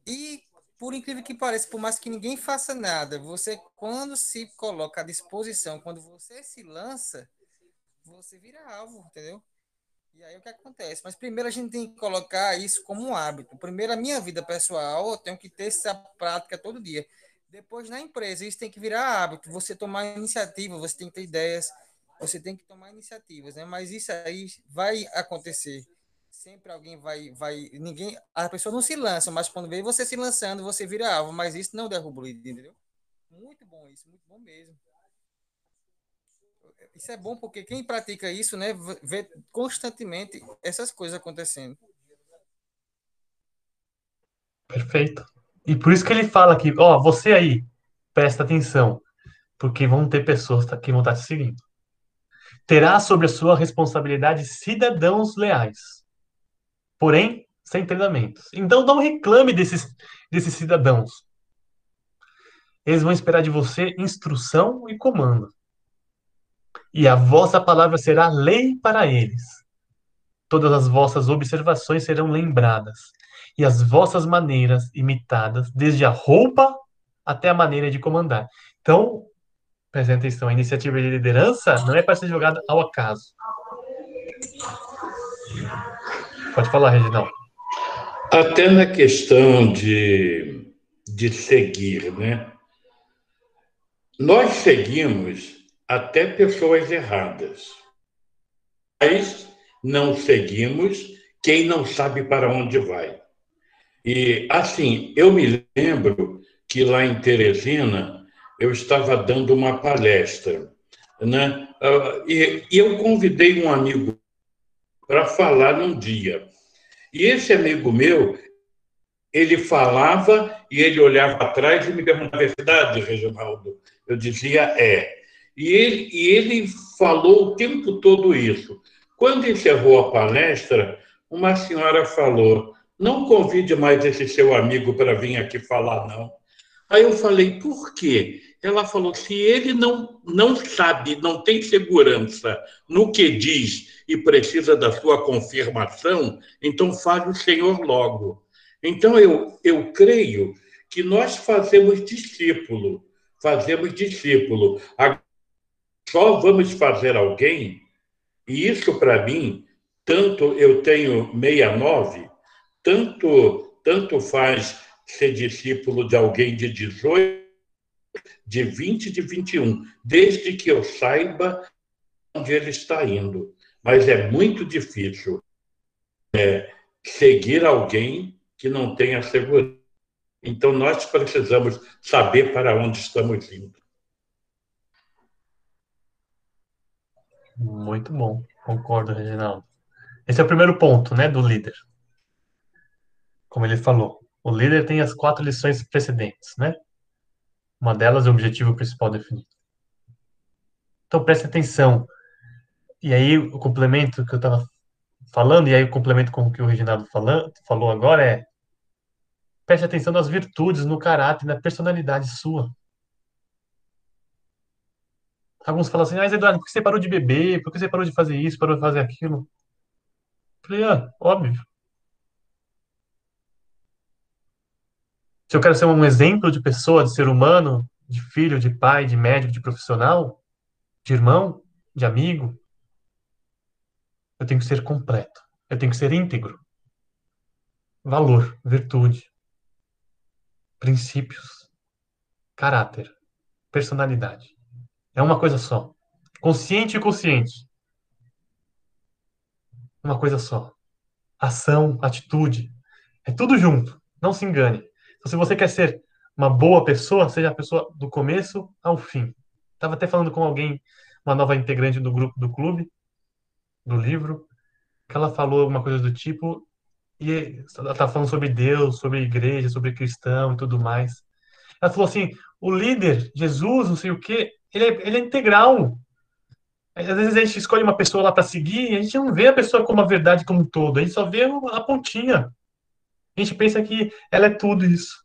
E, por incrível que pareça, por mais que ninguém faça nada, você, quando se coloca à disposição, quando você se lança, você vira alvo, entendeu? E aí o que acontece? Mas primeiro a gente tem que colocar isso como um hábito. Primeiro, a minha vida pessoal, eu tenho que ter essa prática todo dia. Depois, na empresa, isso tem que virar hábito. Você tomar iniciativa, você tem que ter ideias, você tem que tomar iniciativas, né? Mas isso aí vai acontecer. Sempre alguém vai, vai, ninguém, a pessoa não se lança, mas quando vê você se lançando, você vira alvo. Mas isso não derruba o líder, entendeu? Muito bom isso, muito bom mesmo. Isso é bom porque quem pratica isso, né, vê constantemente essas coisas acontecendo. Perfeito. E por isso que ele fala aqui, ó, você aí, presta atenção, porque vão ter pessoas que vão estar te seguindo. Terá sobre a sua responsabilidade cidadãos leais, porém sem treinamentos. Então não reclame desses, desses cidadãos. Eles vão esperar de você instrução e comando. E a vossa palavra será lei para eles. Todas as vossas observações serão lembradas, e as vossas maneiras imitadas, desde a roupa até a maneira de comandar. Então, preste atenção, a iniciativa de liderança não é para ser jogada ao acaso. Pode falar, Reginaldo. Até na questão de, de seguir, né? Nós seguimos até pessoas erradas, mas não seguimos quem não sabe para onde vai. E, assim, eu me lembro que lá em Teresina eu estava dando uma palestra, né? Ah, e, eu convidei um amigo para falar num dia. E esse amigo meu, ele falava e ele olhava atrás e me perguntava: é verdade, Reginaldo? Eu dizia: é. E ele, e ele falou o tempo todo isso. Quando encerrou a palestra, uma senhora falou: não convide mais esse seu amigo para vir aqui falar, não. Aí eu falei: por quê? Ela falou: se ele não, não sabe, não tem segurança no que diz e precisa da sua confirmação, então fale o Senhor logo. Então eu, eu creio que nós fazemos discípulo, fazemos discípulo. Só vamos fazer alguém, e isso para mim, tanto eu tenho 69, tanto, tanto faz ser discípulo de alguém de 18, de 20, de 21, desde que eu saiba onde ele está indo. Mas é muito difícil é, seguir alguém que não tenha segurança. Então, nós precisamos saber para onde estamos indo. Muito bom, concordo, Reginaldo. Esse é o primeiro ponto, né, do líder. Como ele falou, o líder tem as quatro lições precedentes, né? Uma delas é o objetivo principal definido. Então preste atenção. E aí o complemento que eu estava falando, e aí o complemento com o que o Reginaldo falando, falou agora é preste atenção nas virtudes, no caráter, na personalidade sua. Alguns falam assim, ah, Eduardo, por que você parou de beber? Por que você parou de fazer isso, parou de fazer aquilo? Eu falei, ah, óbvio. Se eu quero ser um exemplo de pessoa, de ser humano, de filho, de pai, de médico, de profissional, de irmão, de amigo, eu tenho que ser completo. Eu tenho que ser íntegro. Valor, virtude, princípios, caráter, personalidade. É uma coisa só. Consciente e consciente. Uma coisa só. Ação, atitude. É tudo junto. Não se engane. Então, se você quer ser uma boa pessoa, seja a pessoa do começo ao fim. Estava até falando com alguém, uma nova integrante do grupo do clube, do livro, que ela falou uma coisa do tipo, e ela estava falando sobre Deus, sobre igreja, sobre cristão e tudo mais. Ela falou assim: o líder, Jesus, não sei o quê, ele é, ele é integral. Às vezes a gente escolhe uma pessoa lá para seguir e a gente não vê a pessoa como a verdade como um todo, a gente só vê a pontinha. A gente pensa que ela é tudo isso.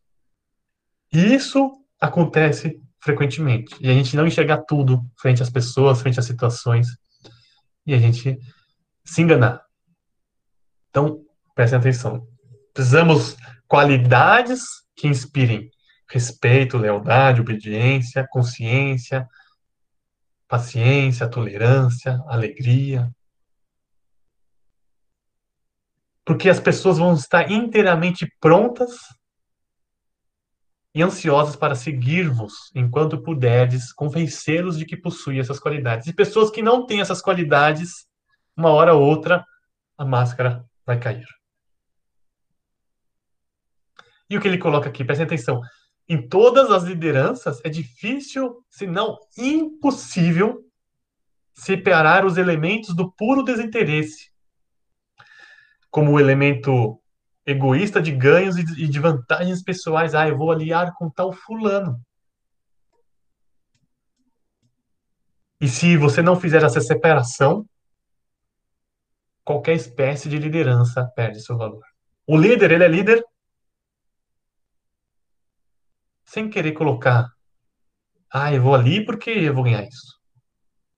E isso acontece frequentemente. E a gente não enxergar tudo frente às pessoas, frente às situações. E a gente se enganar. Então, prestem atenção. Precisamos qualidades que inspirem respeito, lealdade, obediência, consciência, paciência, tolerância, alegria. Porque as pessoas vão estar inteiramente prontas e ansiosas para seguir-vos enquanto puderdes convencê-los de que possuem essas qualidades. E pessoas que não têm essas qualidades, uma hora ou outra, a máscara vai cair. E o que ele coloca aqui, prestem atenção em todas as lideranças é difícil, se não impossível, separar os elementos do puro desinteresse, como elemento egoísta de ganhos e de vantagens pessoais. Ah, eu vou aliar com tal fulano. E se você não fizer essa separação, qualquer espécie de liderança perde seu valor. O líder, ele é líder sem querer colocar, ah, eu vou ali porque eu vou ganhar isso.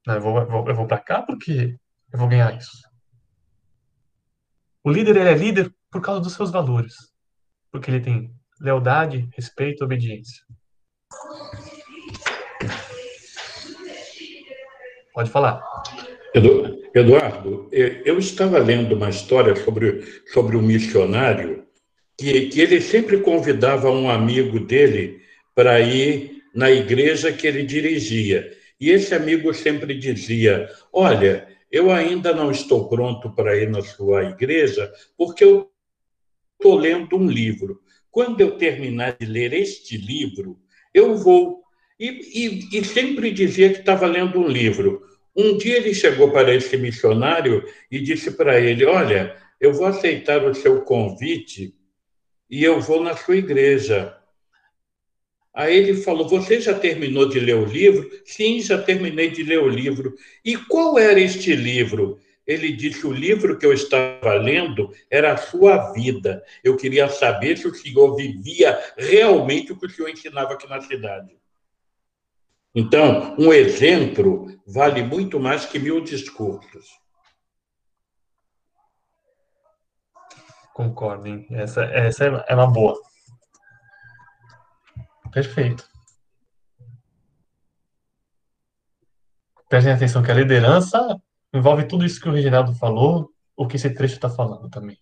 Não, eu vou, eu vou, eu vou para cá porque eu vou ganhar isso. O líder, ele é líder por causa dos seus valores. Porque ele tem lealdade, respeito, obediência. Pode falar. Eduardo, eu estava lendo uma história sobre, sobre um missionário que, que ele sempre convidava um amigo dele para ir na igreja que ele dirigia. E esse amigo sempre dizia: Olha, eu ainda não estou pronto para ir na sua igreja, porque eu estou lendo um livro. Quando eu terminar de ler este livro, eu vou. E, e, e sempre dizia que estava lendo um livro. Um dia ele chegou para esse missionário e disse para ele: Olha, eu vou aceitar o seu convite e eu vou na sua igreja. Aí ele falou: Você já terminou de ler o livro? Sim, já terminei de ler o livro. E qual era este livro? Ele disse: O livro que eu estava lendo era a sua vida. Eu queria saber se o senhor vivia realmente o que o senhor ensinava aqui na cidade. Então, um exemplo vale muito mais que mil discursos. Concordo, hein? Essa, essa é uma boa. Perfeito. Prestem atenção que a liderança envolve tudo isso que o Reginaldo falou, o que esse trecho está falando também.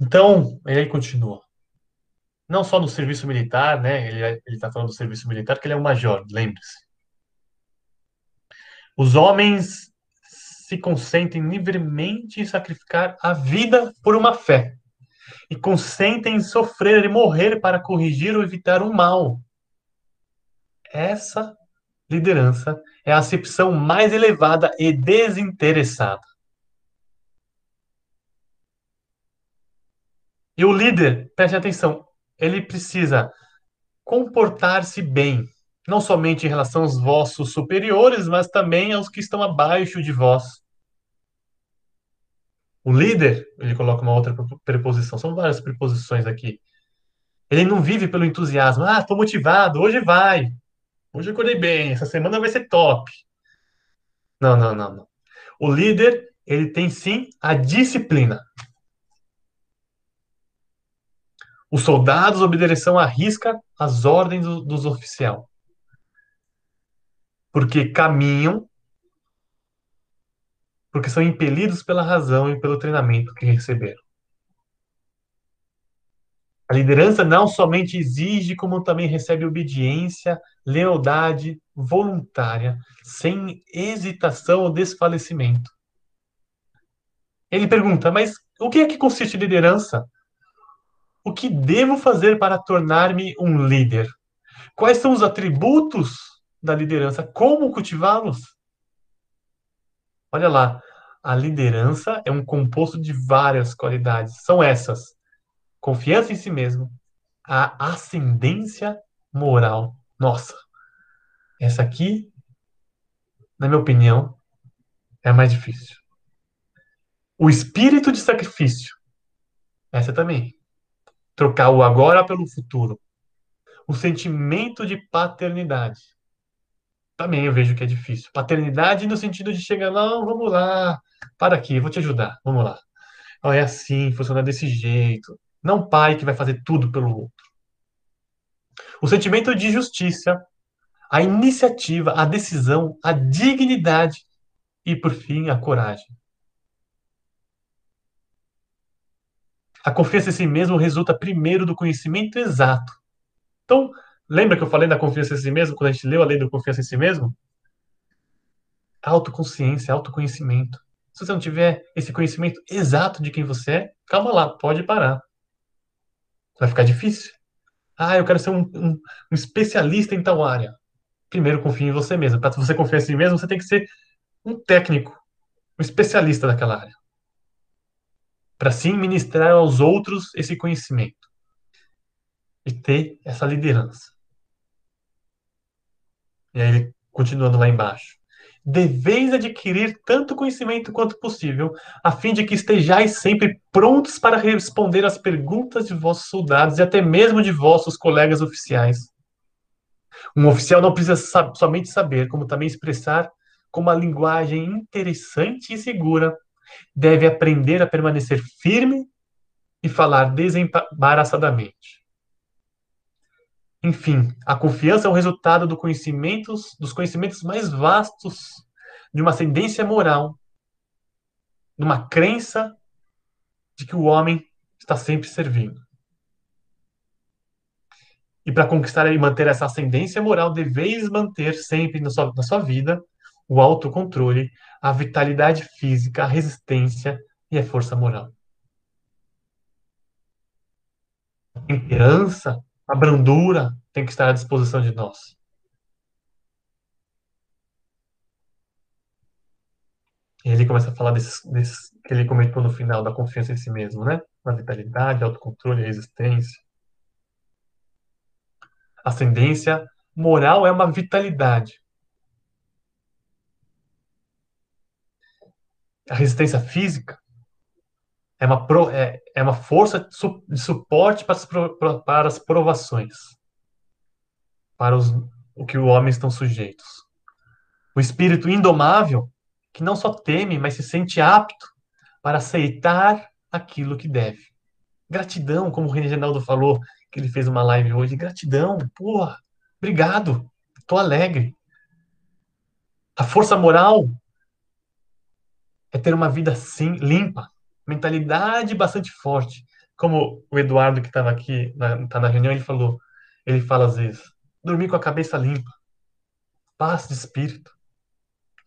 Então, ele continua não só no serviço militar, né? Ele está falando do serviço militar, que ele é um major, lembre-se. Os homens se consentem livremente em sacrificar a vida por uma fé e consentem em sofrer e morrer para corrigir ou evitar o mal. Essa liderança é a acepção mais elevada e desinteressada. E o líder, preste atenção, ele precisa comportar-se bem, não somente em relação aos vossos superiores, mas também aos que estão abaixo de vós. O líder, ele coloca uma outra preposição, são várias preposições aqui. Ele não vive pelo entusiasmo. Ah, estou motivado, hoje vai. Hoje eu acordei bem, essa semana vai ser top. Não, não, não, não. O líder, ele tem sim a disciplina. Os soldados obedecerão à risca as ordens do, dos oficiais. Porque caminham, porque são impelidos pela razão e pelo treinamento que receberam. A liderança não somente exige, como também recebe obediência, lealdade voluntária, sem hesitação ou desfalecimento. Ele pergunta, mas o que é que consiste liderança? O que devo fazer para tornar-me um líder? Quais são os atributos da liderança? Como cultivá-los? Olha lá, a liderança é um composto de várias qualidades. São essas: confiança em si mesmo, a ascendência moral. Nossa, essa aqui, na minha opinião, é a mais difícil. O espírito de sacrifício. Essa também trocar o agora pelo futuro. O sentimento de paternidade. Também eu vejo que é difícil. Paternidade no sentido de chegar, não, vamos lá, para aqui, vou te ajudar, vamos lá. É assim, funciona desse jeito. Não pai que vai fazer tudo pelo outro. O sentimento de justiça, a iniciativa, a decisão, a dignidade e, por fim, a coragem. A confiança em si mesmo resulta primeiro do conhecimento exato. Então, lembra que eu falei da confiança em si mesmo, quando a gente leu a lei da confiança em si mesmo? Autoconsciência, autoconhecimento. Se você não tiver esse conhecimento exato de quem você é, calma lá, pode parar. Vai ficar difícil. Ah, eu quero ser um, um, um especialista em tal área. Primeiro, confie em você mesmo. Para você confiar em si mesmo, você tem que ser um técnico, um especialista daquela área. Para sim ministrar aos outros esse conhecimento e ter essa liderança. E aí continuando lá embaixo. Deveis adquirir tanto conhecimento quanto possível, a fim de que estejais sempre prontos para responder às perguntas de vossos soldados e até mesmo de vossos colegas oficiais. Um oficial não precisa somente saber, como também expressar com uma linguagem interessante e segura. Deve aprender a permanecer firme e falar desembaraçadamente. Enfim, a confiança é o resultado do conhecimentos, dos conhecimentos mais vastos de uma ascendência moral, de uma crença de que o homem está sempre servindo. E para conquistar e manter essa ascendência moral, deveis manter sempre na sua, na sua vida o autocontrole, a vitalidade física, a resistência e a força moral. Temperança a brandura tem que estar à disposição de nós. Ele começa a falar desses, desses que ele comentou no final, da confiança em si mesmo, né? Na vitalidade, autocontrole, resistência. Ascendência moral é uma vitalidade. A resistência física é uma, pro, é, é uma força de suporte para as, para as provações, para os, o que os homens estão sujeitos. O espírito indomável, que não só teme, mas se sente apto para aceitar aquilo que deve. Gratidão, como o Reginaldo falou, que ele fez uma live hoje. Gratidão, porra, obrigado, estou alegre. A força moral é ter uma vida sim, limpa, mentalidade bastante forte. Como o Eduardo, que estava aqui, na, tá na reunião, ele falou, ele fala às vezes, dormir com a cabeça limpa, paz de espírito.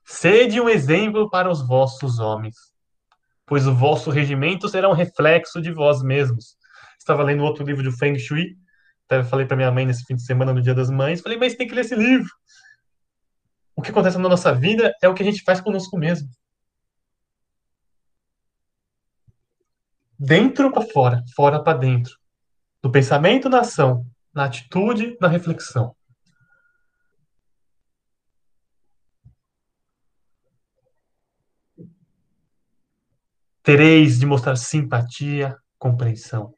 Sede um exemplo para os vossos homens, pois o vosso regimento será um reflexo de vós mesmos. Estava lendo outro livro de Feng Shui, até falei para minha mãe nesse fim de semana, no Dia das Mães, falei, mas tem que ler esse livro. O que acontece na nossa vida é o que a gente faz conosco mesmo. Dentro para fora, fora para dentro, do pensamento na ação, na atitude, na reflexão. Tereis de mostrar simpatia, compreensão.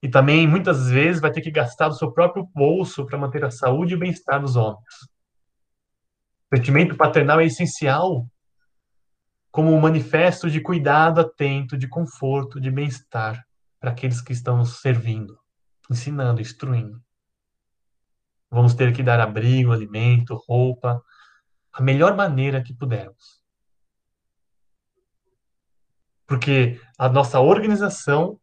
E também, muitas vezes, vai ter que gastar do seu próprio bolso para manter a saúde e o bem-estar dos homens. O sentimento paternal é essencial como um manifesto de cuidado atento, de conforto, de bem-estar para aqueles que estão servindo, ensinando, instruindo. Vamos ter que dar abrigo, alimento, roupa, a melhor maneira que pudermos. Porque a nossa organização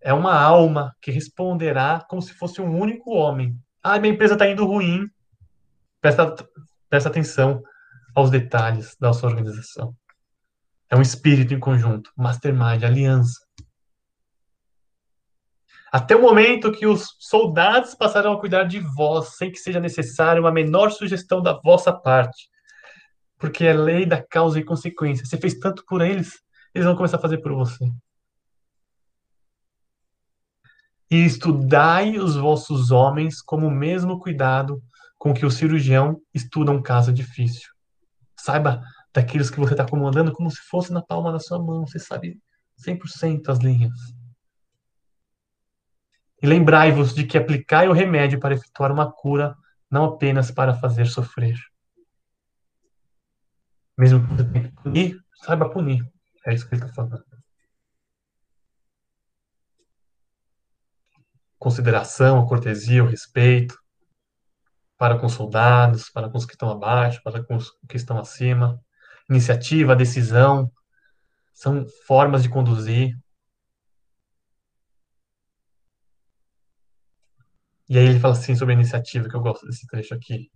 é uma alma que responderá como se fosse um único homem. Ah, minha empresa está indo ruim. Presta, presta atenção aos detalhes da sua organização. É um espírito em conjunto, mastermind, aliança. Até o momento que os soldados passarão a cuidar de vós, sem que seja necessária uma menor sugestão da vossa parte. Porque é lei da causa e consequência. Você fez tanto por eles, eles vão começar a fazer por você. E estudai os vossos homens como o mesmo cuidado com que o cirurgião estuda um caso difícil. Saiba daqueles que você está comandando como se fosse na palma da sua mão. Você sabe 100% as linhas. E lembrai-vos de que aplicai o remédio para efetuar uma cura, não apenas para fazer sofrer. Mesmo que você tenha que punir, saiba punir. É isso que ele está falando. Consideração, a cortesia, o respeito para com os soldados, para com os que estão abaixo, para com os que estão acima iniciativa, decisão, são formas de conduzir. E aí ele fala assim sobre a iniciativa, que eu gosto desse trecho aqui.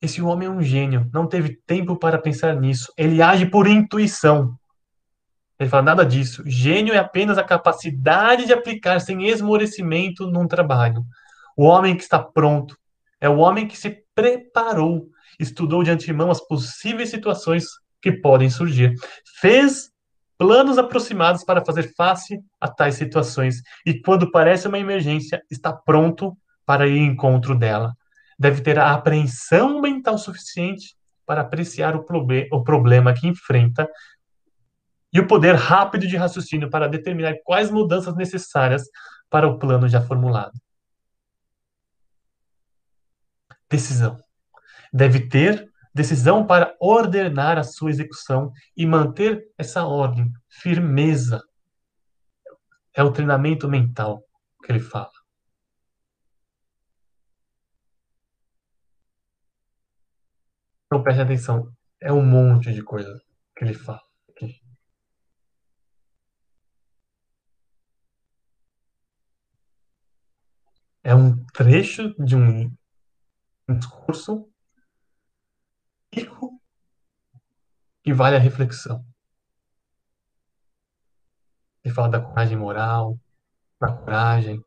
Esse homem é um gênio, não teve tempo para pensar nisso. Ele age por intuição. Ele fala nada disso. Gênio é apenas a capacidade de aplicar sem esmorecimento num trabalho. O homem que está pronto é o homem que se preparou, estudou de antemão as possíveis situações que podem surgir, fez planos aproximados para fazer face a tais situações e, quando parece uma emergência, está pronto para ir em encontro dela. Deve ter a apreensão mental suficiente para apreciar o, o problema que enfrenta e o poder rápido de raciocínio para determinar quais mudanças necessárias para o plano já formulado. Decisão. Deve ter decisão para ordenar a sua execução e manter essa ordem, firmeza. É o treinamento mental que ele fala. Então preste atenção, é um monte de coisa que ele fala aqui. É um trecho de um, discurso rico e vale a reflexão. Ele fala da coragem moral, da coragem.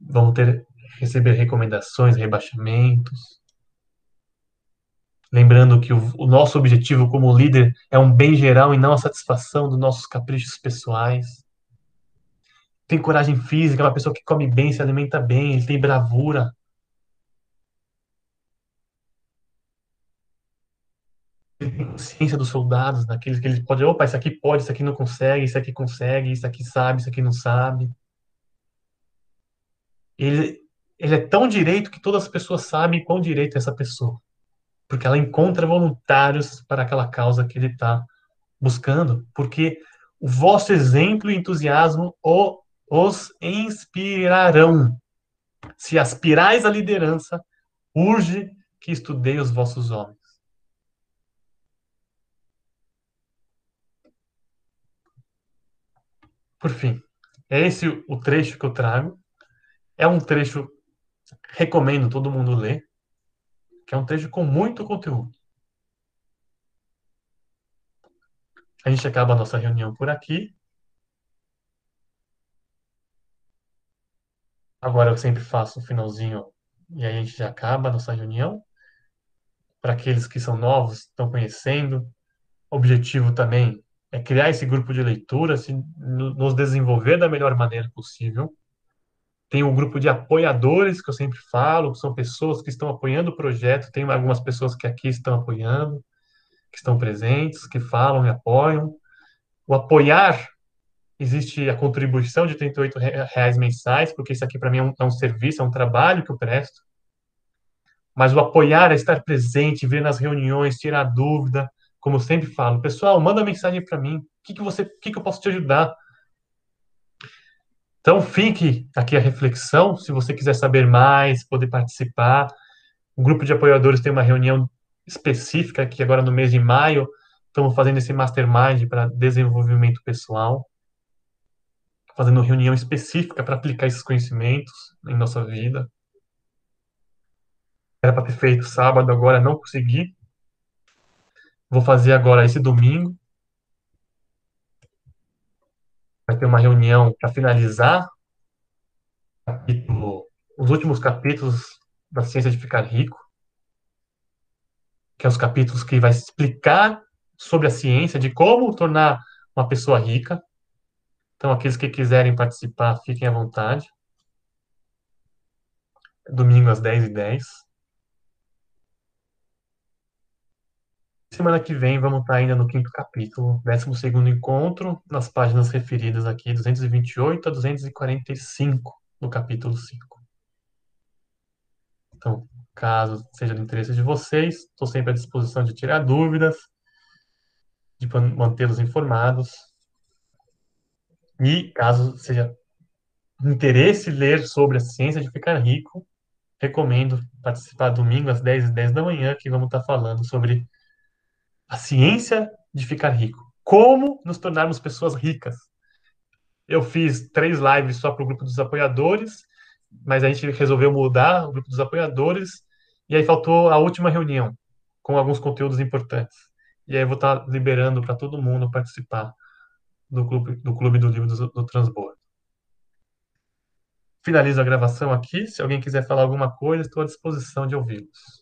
Vamos ter receber recomendações, rebaixamentos. Lembrando que o, o, nosso objetivo como líder é um bem geral e não a satisfação dos nossos caprichos pessoais. Tem coragem física, é uma pessoa que come bem, se alimenta bem, ele tem bravura. Consciência dos soldados, daqueles que ele pode, opa, isso aqui pode, isso aqui não consegue, isso aqui consegue, isso aqui sabe, isso aqui não sabe. Ele, ele é tão direito que todas as pessoas sabem quão direito é essa pessoa porque ela encontra voluntários para aquela causa que ele está buscando, porque o vosso exemplo e entusiasmo o, os inspirarão. Se aspirais à liderança, urge que estudei os vossos homens. Por fim, é esse o trecho que eu trago. É um trecho recomendo todo mundo ler que é um texto com muito conteúdo. A gente acaba a nossa reunião por aqui. Agora eu sempre faço o finalzinho e aí a gente já acaba a nossa reunião. Para aqueles que são novos, estão conhecendo, objetivo também é criar esse grupo de leitura, se, nos desenvolver da melhor maneira possível. Tem um grupo de apoiadores que eu sempre falo, que são pessoas que estão apoiando o projeto. Tem algumas pessoas que aqui estão apoiando, que estão presentes, que falam e apoiam. O apoiar, existe a contribuição de R$ reais mensais, porque isso aqui para mim é um, é um serviço, é um trabalho que eu presto. Mas o apoiar é estar presente, ver nas reuniões, tirar dúvida, como eu sempre falo, pessoal, manda mensagem para mim. O que, que você, o que, que eu posso te ajudar? Então, fique aqui a reflexão. Se você quiser saber mais, poder participar, o grupo de apoiadores tem uma reunião específica que agora no mês de maio estamos fazendo esse mastermind para desenvolvimento pessoal, fazendo reunião específica para aplicar esses conhecimentos em nossa vida. Era para ter feito sábado, agora não consegui. Vou fazer agora esse domingo, vai ter uma reunião para finalizar capítulo, os últimos capítulos da Ciência de Ficar Rico, que é os capítulos que vai explicar sobre a ciência de como tornar uma pessoa rica. Então, aqueles que quiserem participar, fiquem à vontade. Domingo às 10h10. Semana que vem vamos estar ainda no quinto capítulo, 12 segundo encontro, nas páginas referidas aqui, 228 a 245 do capítulo 5. Então, caso seja do interesse de vocês, estou sempre à disposição de tirar dúvidas, de mantê-los informados. E caso seja interesse ler sobre a ciência de ficar rico, recomendo participar domingo às 10 h 10 da manhã, que vamos estar falando sobre a ciência de ficar rico. Como nos tornarmos pessoas ricas. Eu fiz três lives só para o grupo dos apoiadores, mas a gente resolveu mudar o grupo dos apoiadores, e aí faltou a última reunião, com alguns conteúdos importantes. E aí eu vou estar liberando para todo mundo participar do clube do, clube do livro do, do transbordo. Finalizo a gravação aqui. Se alguém quiser falar alguma coisa, estou à disposição de ouvi-los.